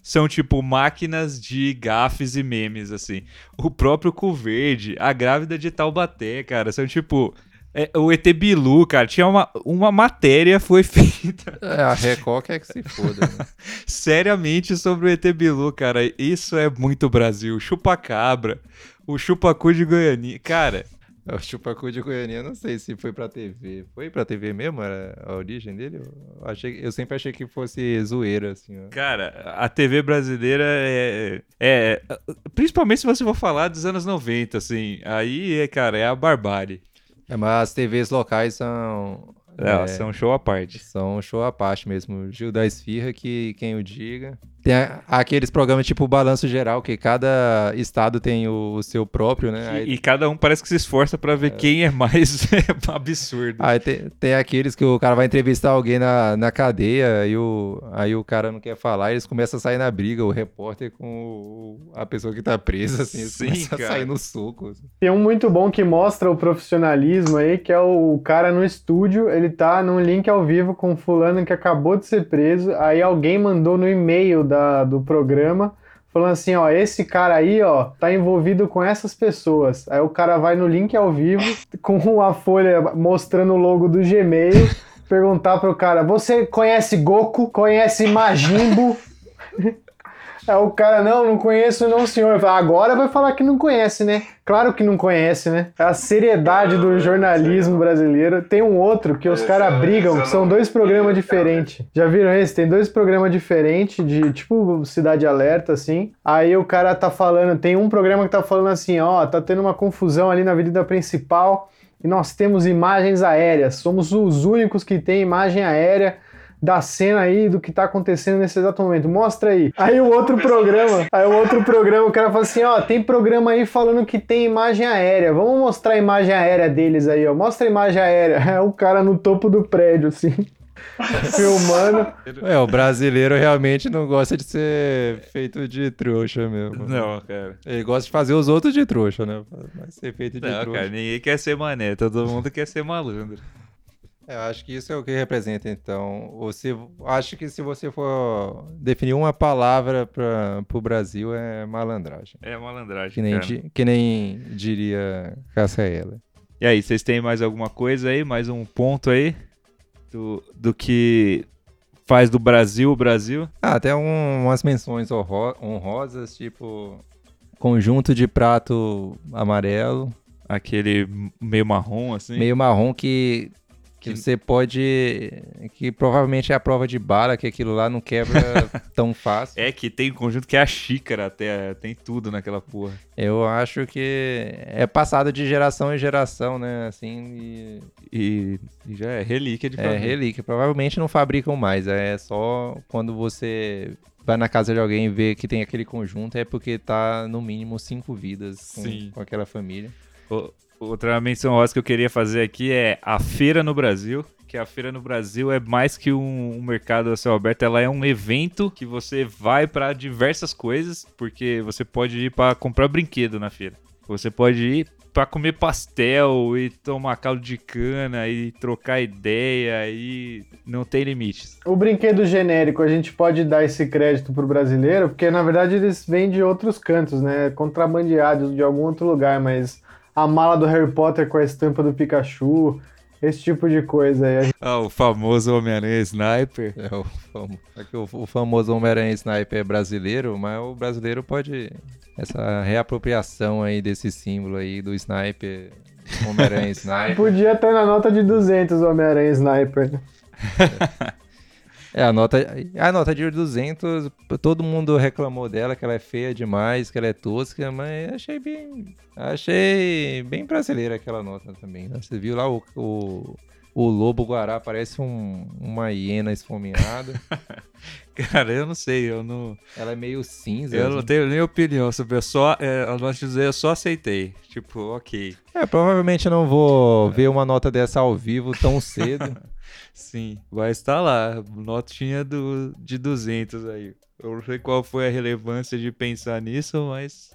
são tipo máquinas de gafes e memes assim. O próprio Cu Verde, a grávida de Taubaté, cara, são tipo é, o ET Bilu, cara, tinha uma, uma matéria foi feita. É, a Record é que se foda. Né? Seriamente sobre o ET Bilu, cara. Isso é muito Brasil. Chupa-cabra, o chupacu de Goiânia. Cara. O chupacu de Goiânia, eu não sei se foi pra TV. Foi pra TV mesmo? Era a origem dele? Eu, achei, eu sempre achei que fosse zoeira, assim. Ó. Cara, a TV brasileira é, é. Principalmente se você for falar dos anos 90, assim. Aí, cara, é a barbárie. É, mas as TVs locais são. É, é, são show à parte. São show à parte mesmo. Gil da Esfirra, que quem o diga. Tem aqueles programas tipo Balanço Geral, que cada estado tem o, o seu próprio, né? Aí... E, cada um parece que se esforça para ver é. quem é mais absurdo. Aí tem, tem, aqueles que o cara vai entrevistar alguém na, na cadeia e o, aí o cara não quer falar, e eles começam a sair na briga, o repórter com o, a pessoa que tá presa, assim, eles Sim, começam cara. a sair no soco. Assim. Tem um muito bom que mostra o profissionalismo aí, que é o cara no estúdio, ele tá num link ao vivo com fulano que acabou de ser preso, aí alguém mandou no e-mail da, do programa, falando assim, ó, esse cara aí, ó, tá envolvido com essas pessoas. Aí o cara vai no link ao vivo, com uma folha mostrando o logo do Gmail, perguntar pro cara, você conhece Goku? Conhece Majimbo? Aí o cara, não, não conheço não, senhor. Falo, Agora vai falar que não conhece, né? Claro que não conhece, né? É a seriedade do jornalismo brasileiro. Tem um outro que os caras brigam, que são dois programas diferentes. Já viram esse? Tem dois programas diferentes, de tipo Cidade Alerta, assim. Aí o cara tá falando, tem um programa que tá falando assim, ó, tá tendo uma confusão ali na avenida principal e nós temos imagens aéreas. Somos os únicos que tem imagem aérea da cena aí do que tá acontecendo nesse exato momento. Mostra aí. Aí o outro programa, aí o outro programa, o cara fala assim, ó, tem programa aí falando que tem imagem aérea. Vamos mostrar a imagem aérea deles aí, ó. Mostra a imagem aérea. É o cara no topo do prédio, assim. filmando. É, o brasileiro realmente não gosta de ser feito de trouxa mesmo. Não, cara. Ele gosta de fazer os outros de trouxa, né? Mas ser feito de Não, trouxa. cara, ninguém quer ser mané, todo mundo quer ser malandro. É, eu acho que isso é o que representa, então. Ou se, acho que se você for definir uma palavra para o Brasil, é malandragem. É malandragem, Que nem, di- que nem diria Cassaela. E aí, vocês têm mais alguma coisa aí? Mais um ponto aí? Do, do que faz do Brasil o Brasil? Ah, até um- umas menções honro- honrosas, tipo conjunto de prato amarelo, Aquele meio marrom, assim. meio marrom que, que você pode. que provavelmente é a prova de bala, que aquilo lá não quebra tão fácil. É que tem um conjunto que é a xícara até, tem tudo naquela porra. Eu acho que é passado de geração em geração, né? Assim, e E, já é relíquia de é família. relíquia. Provavelmente não fabricam mais. É só quando você vai na casa de alguém e vê que tem aquele conjunto, é porque tá no mínimo cinco vidas com, com aquela família. O- Outra menção rosa que eu queria fazer aqui é a feira no Brasil. Que a feira no Brasil é mais que um, um mercado a céu aberto, ela é um evento que você vai para diversas coisas, porque você pode ir para comprar brinquedo na feira. Você pode ir para comer pastel e tomar caldo de cana e trocar ideia e não tem limites. O brinquedo genérico, a gente pode dar esse crédito pro brasileiro, porque na verdade eles vêm de outros cantos, né? Contrabandeados de algum outro lugar, mas a mala do Harry Potter com a estampa do Pikachu, esse tipo de coisa aí. Ah, o famoso Homem-Aranha Sniper. É o, famo- é que o, o famoso Homem-Aranha Sniper é brasileiro, mas o brasileiro pode. Essa reapropriação aí desse símbolo aí do Sniper, Homem-Aranha Sniper. Podia ter na nota de 200 o Homem-Aranha Sniper. né? É, a nota, a nota de 200, todo mundo reclamou dela, que ela é feia demais, que ela é tosca, mas achei bem, achei bem brasileira aquela nota também. né? Você viu lá o, o, o lobo guará, parece um- uma hiena esfomeada. Cara, eu não sei, eu não. ela é meio cinza. Eu não assim. tenho nem opinião sobre. Eu só. É, eu dizer, eu só aceitei. Tipo, ok. É, provavelmente eu não vou ver uma nota dessa ao vivo tão cedo. Sim, vai estar lá. Notinha do, de 200 aí. Eu não sei qual foi a relevância de pensar nisso, mas.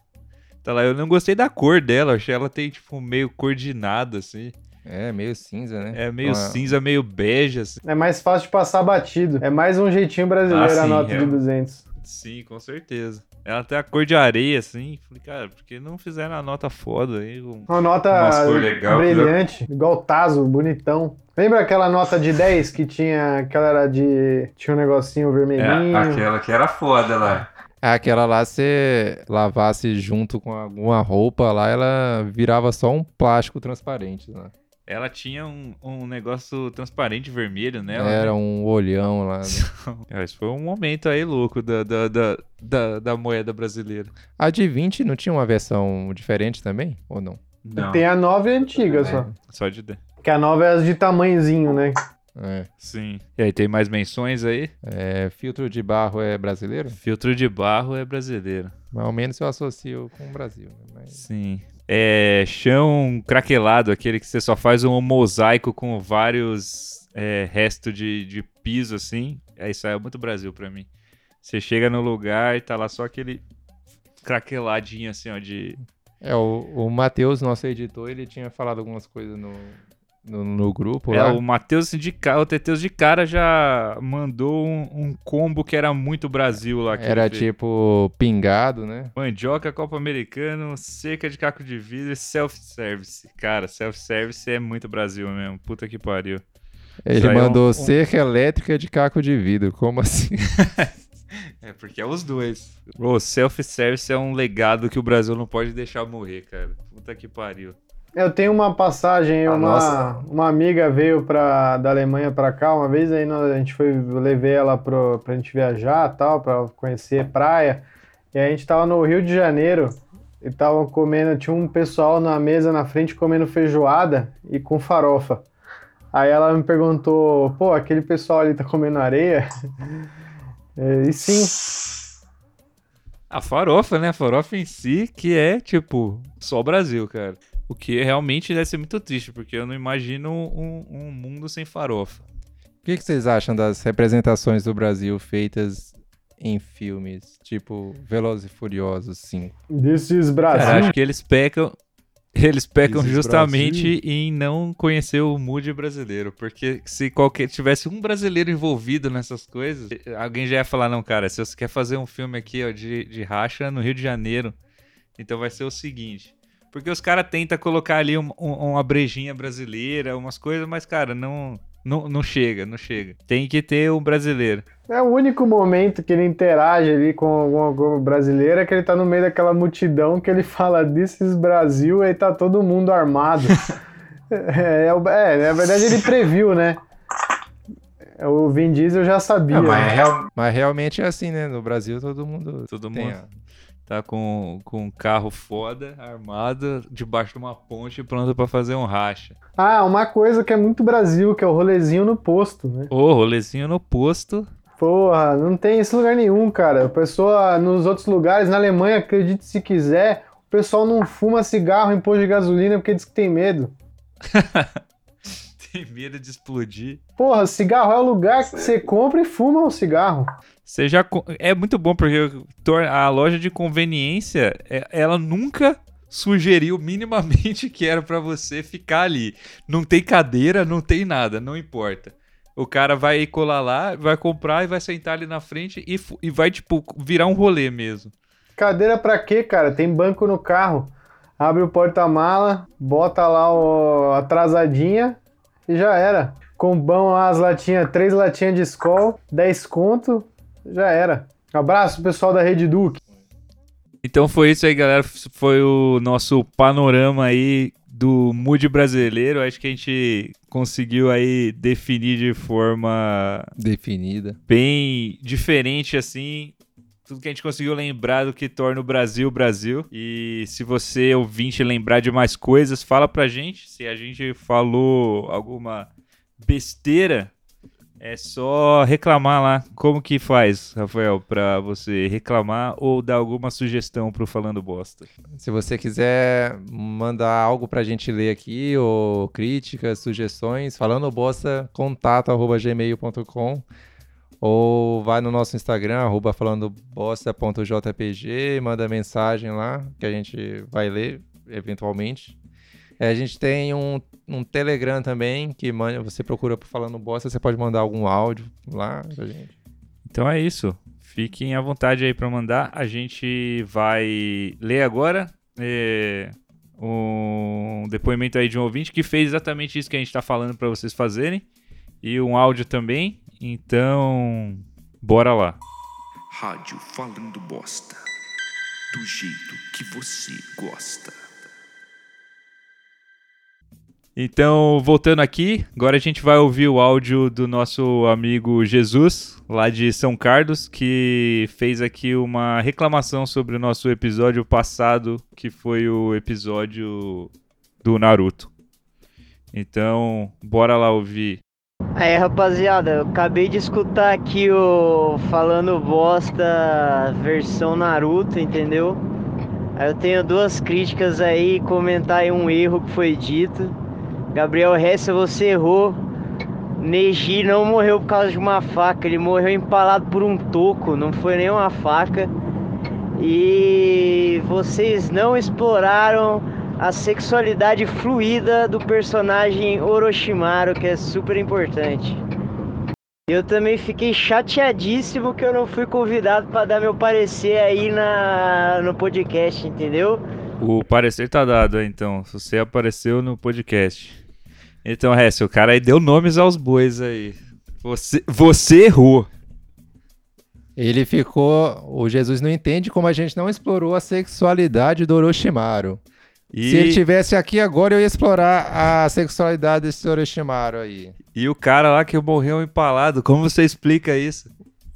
Tá lá. Eu não gostei da cor dela. Achei ela tem, tipo, meio cor de nada, assim. É, meio cinza, né? É meio Uma- cinza, meio bege, assim. É mais fácil de passar batido. É mais um jeitinho brasileiro Ah, a sim, nota é. de 200. Sim, com certeza. Ela tem a cor de areia, assim. Falei, cara, por que não fizeram a nota foda aí? com- Uma nota legal, brilhante, igual o Tazo, bonitão. Lembra aquela nota de 10 que tinha, aquela era de, tinha um negocinho vermelhinho? É, que era foda lá. Aquela lá, se lavasse junto com alguma roupa lá, ela virava só um plástico transparente. Né? Ela tinha um, um negócio transparente vermelho nela. Era né? um olhão lá. né? É, Esse foi um momento aí louco da, da, da, da, da moeda brasileira. A de 20 não tinha uma versão diferente também? Ou não? Não. Tem a nova e a antiga só. Só de. D. Que a nova é as de tamanhozinho, né? É. Sim. E aí, tem mais menções aí? É, filtro de barro é brasileiro? Filtro de barro é brasileiro. Mais ou menos eu associo com o Brasil. Né? Mas... Sim. É chão craquelado, aquele que você só faz um mosaico com vários é, restos de, de piso, assim. É, isso aí é muito Brasil pra mim. Você chega no lugar e tá lá só aquele craqueladinho, assim, ó, de... É, o, o Matheus, nosso editor, ele tinha falado algumas coisas no, no, no grupo É, lá. o Matheus de cara, o Teteus de cara já mandou um, um combo que era muito Brasil lá. que Era tipo pingado, né? Mandioca, Copa Americano, seca de caco de vidro e self-service. Cara, self-service é muito Brasil mesmo. Puta que pariu. Ele aí é um- mandou um- cerca elétrica de caco de vidro. Como assim? É, porque é os dois. O self-service é um legado que o Brasil não pode deixar morrer, cara. Puta que pariu. Eu tenho uma passagem, uma, uma amiga veio pra, da Alemanha pra cá uma vez, aí a gente foi, eu levei ela pro, pra gente viajar tal, pra conhecer praia. E a gente tava no Rio de Janeiro e tava comendo, tinha um pessoal na mesa na frente comendo feijoada e com farofa. Aí ela me perguntou, pô, aquele pessoal ali tá comendo areia? e sim. A farofa, né? A farofa em si, que é, tipo, só o Brasil, cara. O que realmente deve ser muito triste, porque eu não imagino um, um mundo sem farofa. O que, que vocês acham das representações do Brasil feitas em filmes, tipo Velozes e Furiosos 5? Desses Brasil. Cara, acho que eles pecam, eles pecam justamente Brasil. em não conhecer o mood brasileiro, porque se qualquer tivesse um brasileiro envolvido nessas coisas, alguém já ia falar não, cara, se você quer fazer um filme aqui ó, de, de racha no Rio de Janeiro, então vai ser o seguinte, porque os caras tentam colocar ali um, um, uma brejinha brasileira, umas coisas, mas, cara, não, não, não chega, não chega. Tem que ter um brasileiro. É o único momento que ele interage ali com algum brasileiro é que ele tá no meio daquela multidão que ele fala This Brasil e tá todo mundo armado. é, é, é, na verdade ele previu, né? O Vin Diesel já sabia. Não, mas, né? real, mas, realmente é assim, né? No Brasil todo mundo. Todo mundo tá com, com um carro foda, armado, debaixo de uma ponte, pronto para fazer um racha. Ah, uma coisa que é muito Brasil, que é o rolezinho no posto, né? Ô, rolezinho no posto. Porra, não tem esse lugar nenhum, cara. A pessoa, nos outros lugares, na Alemanha, acredite se quiser, o pessoal não fuma cigarro em posto de gasolina porque diz que tem medo. medo de explodir. Porra, cigarro é o lugar que você compra e fuma o cigarro. Você já é muito bom porque a loja de conveniência, é, ela nunca sugeriu minimamente que era para você ficar ali. Não tem cadeira, não tem nada, não importa. O cara vai colar lá, vai comprar e vai sentar ali na frente e, e vai, tipo, virar um rolê mesmo. Cadeira pra quê, cara? Tem banco no carro. Abre o porta-mala, bota lá o atrasadinha e já era. Com bom lá as latinhas, três latinhas de Skol, 10 conto, já era. Abraço, pessoal da Rede Duque. Então foi isso aí, galera. Foi o nosso panorama aí do mood brasileiro. Acho que a gente conseguiu aí definir de forma definida, bem diferente assim, tudo que a gente conseguiu lembrar do que torna o Brasil Brasil. E se você ouvinte lembrar de mais coisas, fala pra gente. Se a gente falou alguma besteira, é só reclamar lá. Como que faz, Rafael, para você reclamar ou dar alguma sugestão pro Falando Bosta? Se você quiser mandar algo pra gente ler aqui, ou críticas, sugestões, falando bosta, contato arroba gmail.com ou vai no nosso Instagram, arroba falandobosta.jpg, manda mensagem lá, que a gente vai ler eventualmente. É, a gente tem um, um Telegram também, que manda, você procura por Falando Bosta, você pode mandar algum áudio lá pra gente. Então é isso. Fiquem à vontade aí para mandar. A gente vai ler agora é, um depoimento aí de um ouvinte que fez exatamente isso que a gente está falando para vocês fazerem. E um áudio também. Então, bora lá. Rádio Falando Bosta. Do jeito que você gosta. Então, voltando aqui, agora a gente vai ouvir o áudio do nosso amigo Jesus, lá de São Carlos, que fez aqui uma reclamação sobre o nosso episódio passado, que foi o episódio do Naruto. Então, bora lá ouvir. Aí, rapaziada, eu acabei de escutar aqui o Falando Bosta versão Naruto, entendeu? Aí eu tenho duas críticas aí, comentar aí um erro que foi dito. Gabriel Hessa, você errou. Neji não morreu por causa de uma faca, ele morreu empalado por um toco, não foi nem uma faca. E vocês não exploraram a sexualidade fluida do personagem Orochimaru, que é super importante. Eu também fiquei chateadíssimo que eu não fui convidado para dar meu parecer aí na, no podcast, entendeu? O parecer tá dado, então. Você apareceu no podcast. Então, Hess, o cara aí deu nomes aos bois aí. Você, você errou. Ele ficou. O Jesus não entende como a gente não explorou a sexualidade do Orochimaru. E, Se ele tivesse aqui agora, eu ia explorar a sexualidade desse Orochimaru aí. e o cara lá que morreu empalado, como você explica isso?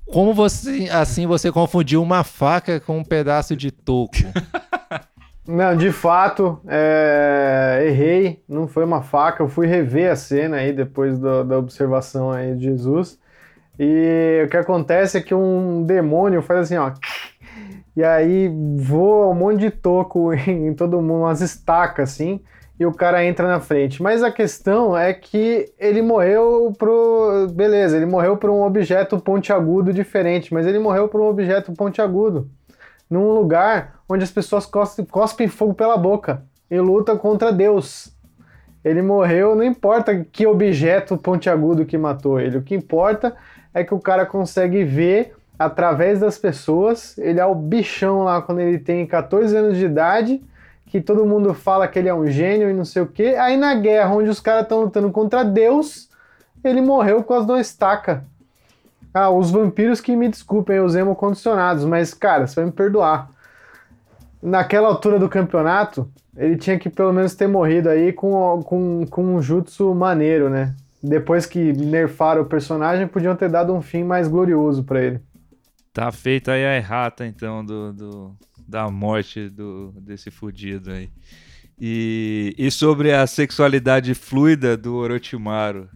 Como você, assim, você confundiu uma faca com um pedaço de toco? Não, de fato, é, errei, não foi uma faca. Eu fui rever a cena aí depois do- da observação aí de Jesus. E o que acontece é que um demônio faz assim, ó. E aí voa um monte de toco em todo mundo, umas estacas assim, e o cara entra na frente. Mas a questão é que ele morreu pro. Beleza, ele morreu por um objeto pontiagudo diferente, mas ele morreu por um objeto pontiagudo num lugar onde as pessoas cospem, fogo pela boca e lutam contra Deus. Ele morreu, não importa que objeto pontiagudo que matou ele, o que importa é que o cara consegue ver através das pessoas. Ele é o bichão lá quando ele tem 14 anos de idade, que todo mundo fala que ele é um gênio e não sei o quê. Aí na guerra, onde os caras estão lutando contra Deus, ele morreu com as duas estacas. Ah, os vampiros que me desculpem, os emo condicionados, mas, cara, você vai me perdoar. Naquela altura do campeonato, ele tinha que pelo menos ter morrido aí com, com, com um jutsu maneiro, né? Depois que nerfaram o personagem, podiam ter dado um fim mais glorioso pra ele. Tá feita aí a errata, então, do, do- da morte do, desse fudido aí. E, e sobre a sexualidade fluida do Orochimaru.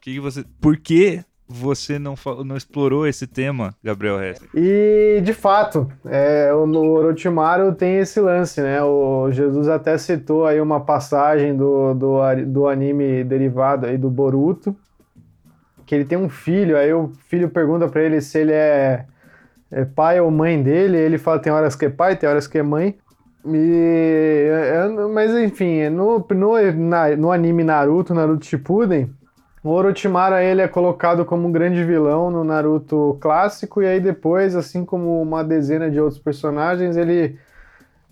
Que que você, por que você não, não explorou esse tema, Gabriel Hess? E, de fato, é, o, Orochimaru tem esse lance, né? O Jesus até citou aí uma passagem do, do, do anime derivado aí do Boruto, que ele tem um filho, aí o filho pergunta pra ele se ele é, é pai ou mãe dele, ele fala tem horas que é pai, tem horas que é mãe. E, é, é, mas enfim, no, no, na- no anime Naruto, Naruto Shippuden, o Orochimaru ele é colocado como um grande vilão no Naruto clássico e aí depois, assim como uma dezena de outros personagens, ele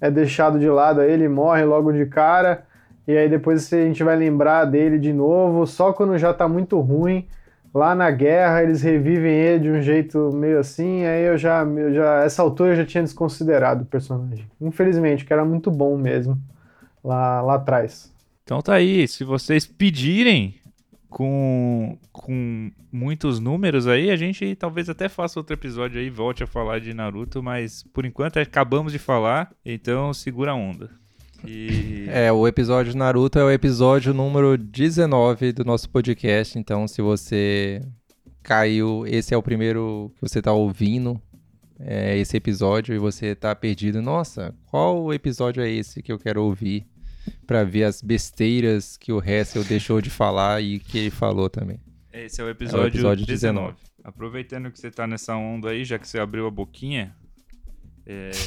é deixado de lado, aí ele morre logo de cara e aí depois a gente vai lembrar dele de novo, só quando já tá muito ruim. Lá na guerra eles revivem ele de um jeito meio assim, aí eu já, eu já essa altura eu já tinha desconsiderado o personagem. Infelizmente, que era muito bom mesmo lá, lá atrás. Então tá aí, se vocês pedirem com, com muitos números aí, a gente talvez até faça outro episódio aí, volte a falar de Naruto, mas por enquanto acabamos de falar, então segura a onda. E É, o episódio Naruto é o episódio número 19 do nosso podcast. Então, se você caiu, esse é o primeiro que você tá ouvindo, é, esse episódio, e você tá perdido. Nossa, qual episódio é esse que eu quero ouvir? Pra ver as besteiras que o Hessel deixou de falar e que ele falou também. esse é o episódio, episódio 19. 19. Aproveitando que você tá nessa onda aí, já que você abriu a boquinha, é,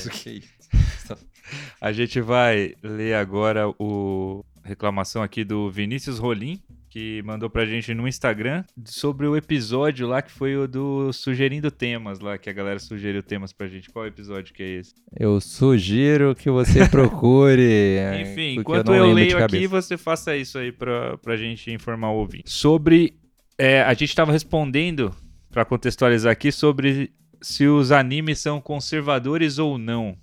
a gente vai ler agora o reclamação aqui do Vinícius Rolim, que mandou pra gente no Instagram sobre o episódio lá que foi o do sugerindo temas lá, que a galera sugeriu temas pra gente. Qual episódio que é esse? Eu sugiro que você procure. é, Enfim, enquanto eu, de leio aqui, você faça isso aí pra, pra gente informar o ouvinte. Sobre. é, a gente tava respondendo, pra contextualizar aqui, sobre se os animes são conservadores ou não.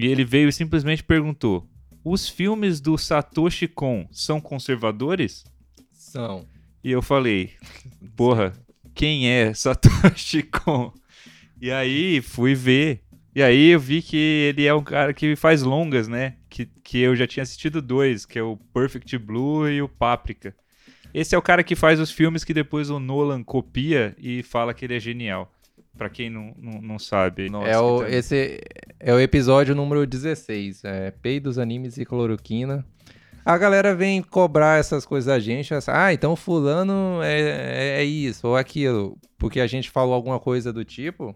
E ele veio e simplesmente perguntou: Os filmes do Satoshi Kon são conservadores? São. E eu falei, porra, quem é Satoshi Kon? E aí fui ver. E aí eu vi que ele é um cara que faz longas, né? Que, que eu já tinha assistido dois, que é o Perfect Blue e o Paprika. Esse é o cara que faz os filmes que depois o Nolan copia e fala que ele é genial. Pra quem não, não, não sabe. Nossa, é o, esse é o episódio número 16, é Peidos, Animes e Cloroquina. A galera vem cobrar essas coisas da gente, essa- ah, então fulano é, é- é isso ou aquilo, porque a gente falou alguma coisa do tipo.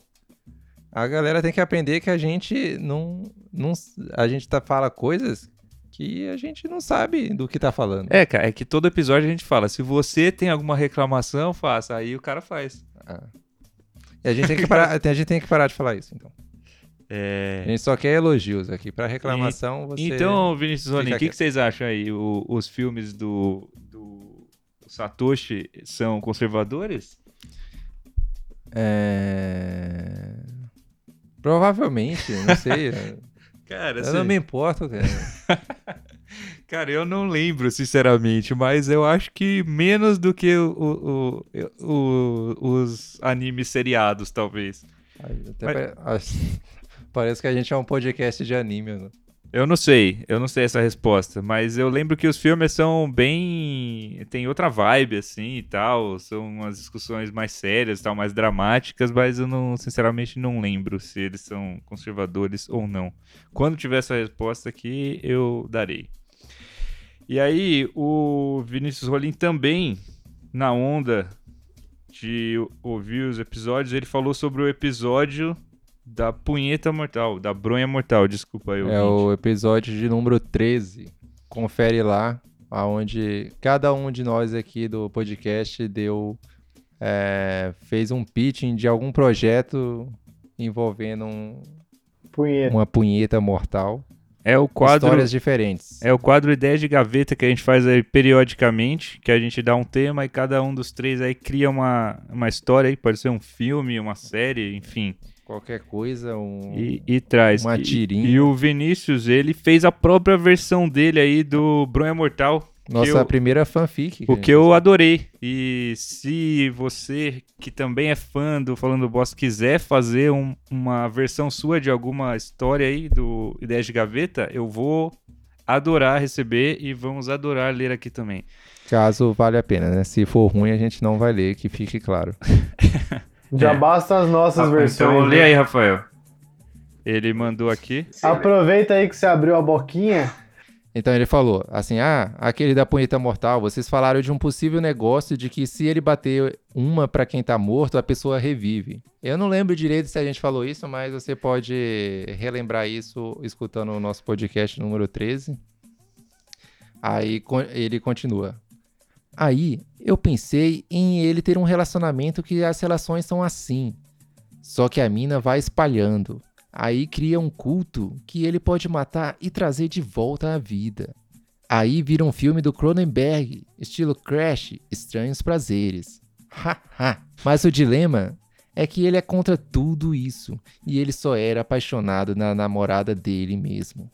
A galera tem que aprender que a gente não, não a gente tá, fala coisas que a gente não sabe do que tá falando. É, cara, é que todo episódio a gente fala, se você tem alguma reclamação, faça. Aí o cara faz. E a gente tem que parar, a gente tem que parar de falar isso, então. A É... gente só quer elogios aqui. Pra reclamação, você... Então, Vinícius Ronin, o que, que vocês acham aí? O- os filmes do, do Satoshi são conservadores? É... Provavelmente, não sei. Cara, eu assim, não me importo, cara. cara, eu não lembro, sinceramente, mas eu acho que menos do que o, o- o- os animes seriados, talvez. Mas- pare- acho- Parece que a gente é um podcast de anime, né? Eu não sei, eu não sei essa resposta, mas eu lembro que os filmes são bem. tem outra vibe, assim e tal. São umas discussões mais sérias e tal, mais dramáticas, mas eu não, sinceramente, não lembro se eles são conservadores ou não. Quando tiver essa resposta aqui, eu darei. E aí, o Vinícius Rolim também, na onda de ouvir os episódios, ele falou sobre o episódio da punheta mortal, da bronha mortal, desculpa aí. É ouvinte. o episódio de número 13. Confere lá, aonde cada um de nós aqui do podcast deu. é, fez um pitching de algum projeto envolvendo um- Punheta. uma punheta mortal. É o quadro. Histórias diferentes. É o quadro Ideias de Gaveta que a gente faz aí periodicamente, que a gente dá um tema e cada um dos três aí cria uma, uma história aí, pode ser um filme, uma série, enfim, Qualquer coisa, um. e, e traz. Uma E- tirinha. E, o Vinícius, ele fez a própria versão dele aí do Bronha Mortal, Nossa eu- primeira fanfic. o que eu adorei. E se você que também é fã do Falando Boss quiser fazer um- uma versão sua de alguma história aí do Ideias de Gaveta, eu vou adorar receber e vamos adorar ler aqui também. Caso vale a pena, né? Se for ruim, a gente não vai ler, que fique claro. Já É. bastam as nossas versões. então lê né? aí, Rafael. Ele mandou aqui. Aproveita aí que você abriu a boquinha. Então ele falou assim: ah, aquele da punheta mortal, vocês falaram de um possível negócio de que se ele bater uma pra quem tá morto, a pessoa revive. Eu não lembro direito se a gente falou isso, mas você pode relembrar isso escutando o nosso podcast número 13. Aí ele continua. Aí eu pensei em ele ter um relacionamento que as relações são assim. Só que a mina vai espalhando. Aí cria um culto que ele pode matar e trazer de volta à vida. Aí vira um filme do Cronenberg, estilo Crash, Estranhos Prazeres. Haha. Mas o dilema é que ele é contra tudo isso e ele só era apaixonado na namorada dele mesmo.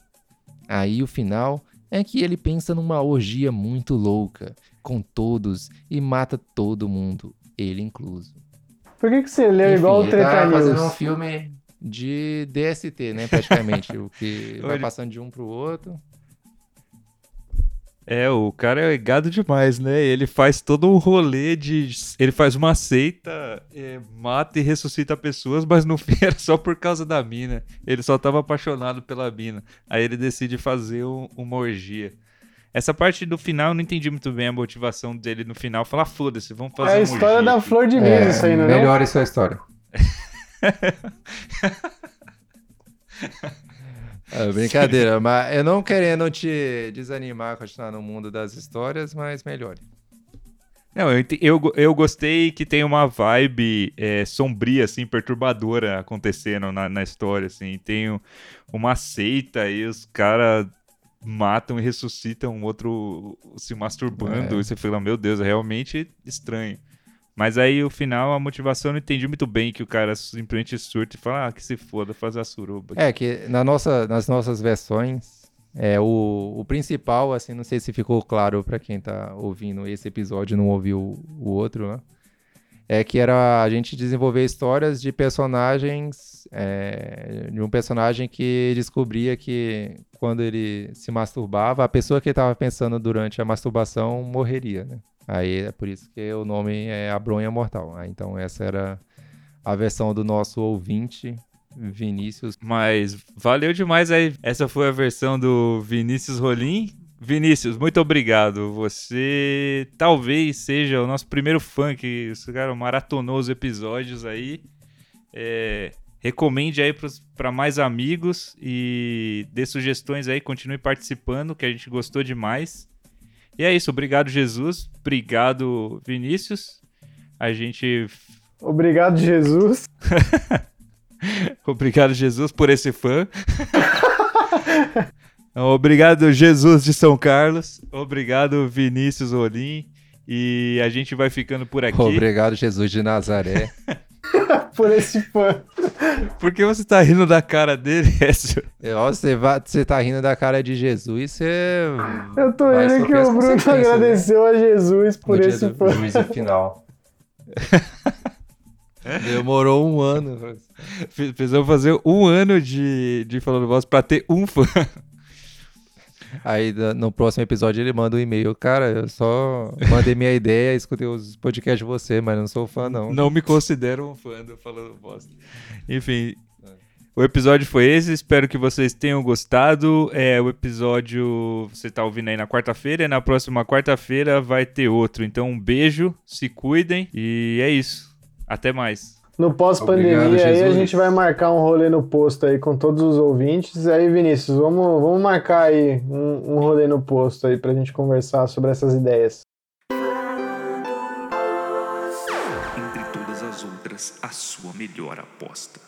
Aí o final é que ele pensa numa orgia muito louca, com todos e mata todo mundo, ele incluso. Por que, que você leu Enfim, igual o ele Treta tá fazendo um News? filme de DST, né, praticamente, o que vai Olha. passando de um pro outro. É, o cara é gado demais, né? Ele faz todo um rolê de. Ele faz uma seita, é, mata e ressuscita pessoas, mas no fim era só por causa da mina. Ele só tava apaixonado pela mina. Aí ele decide fazer um- uma orgia. Essa parte do final eu não entendi muito bem a motivação dele no final. Falar, foda-se, vamos fazer É a uma história orgia da aqui." Flor de Lis, isso aí, não é? não? melhor isso a história. É, brincadeira, mas eu não querendo te desanimar a continuar no mundo das histórias, mas melhor. Não, eu, eu, eu gostei que tem uma vibe é, sombria, assim, perturbadora acontecendo na, na história, assim. Tem um- uma seita e os caras matam e ressuscitam um outro se masturbando. É. E você fala, meu Deus, é realmente estranho. Mas aí, o final, a motivação eu não entendi muito bem, que o cara simplesmente surta e fala, ah, que se foda, fazer a suruba. É que na nossa, nas nossas versões, é o, o principal, assim, não sei se ficou claro pra quem tá ouvindo esse episódio e não ouviu o, outro, né? É que era a gente desenvolver histórias de personagens, é, de um personagem que descobria que quando ele se masturbava, a pessoa que ele tava pensando durante a masturbação morreria, né? Aí é por isso que o nome é A Bronha Mortal. Ah, então essa era a versão do nosso ouvinte, Vinícius. Mas valeu demais aí. Essa foi a versão do Vinícius Rolim. Vinícius, muito obrigado. Você talvez seja o nosso primeiro fã que cara maratonou os episódios aí. É, recomende aí para mais amigos e dê sugestões aí, continue participando, que a gente gostou demais. E é isso, obrigado Jesus, obrigado Vinícius. A gente Obrigado, Jesus. Obrigado, Jesus, por esse fã. Obrigado, Jesus de São Carlos. Obrigado, Vinícius Olim. E a gente vai ficando por aqui. Obrigado, Jesus de Nazaré. por esse fã. Por que você tá rindo da cara dele, Écio? Você, vai, você tá rindo da cara de Jesus, você. Eu tô rindo que o Bruno agradeceu né? a Jesus por esse fã. Juízo final. Demorou um ano. Precisamos fazer um ano de, de Falando Voz pra ter um fã. Aí no próximo episódio ele manda um e-mail. Cara, eu só mandei minha ideia, escutei os podcasts de você, mas não sou fã, não. Não me considero um fã do Falando Bosta. Enfim, o episódio foi esse, espero que vocês tenham gostado. É, o episódio você está ouvindo aí na quarta-feira, e na próxima quarta-feira vai ter outro. Então, um beijo, se cuidem e é isso. Até mais. No pós-pandemia aí a gente vai marcar um rolê no posto aí com todos os ouvintes. Aí, Vinícius, vamos, vamos marcar aí um, um rolê no posto aí pra gente conversar sobre essas ideias. Entre todas as outras, a sua melhor aposta.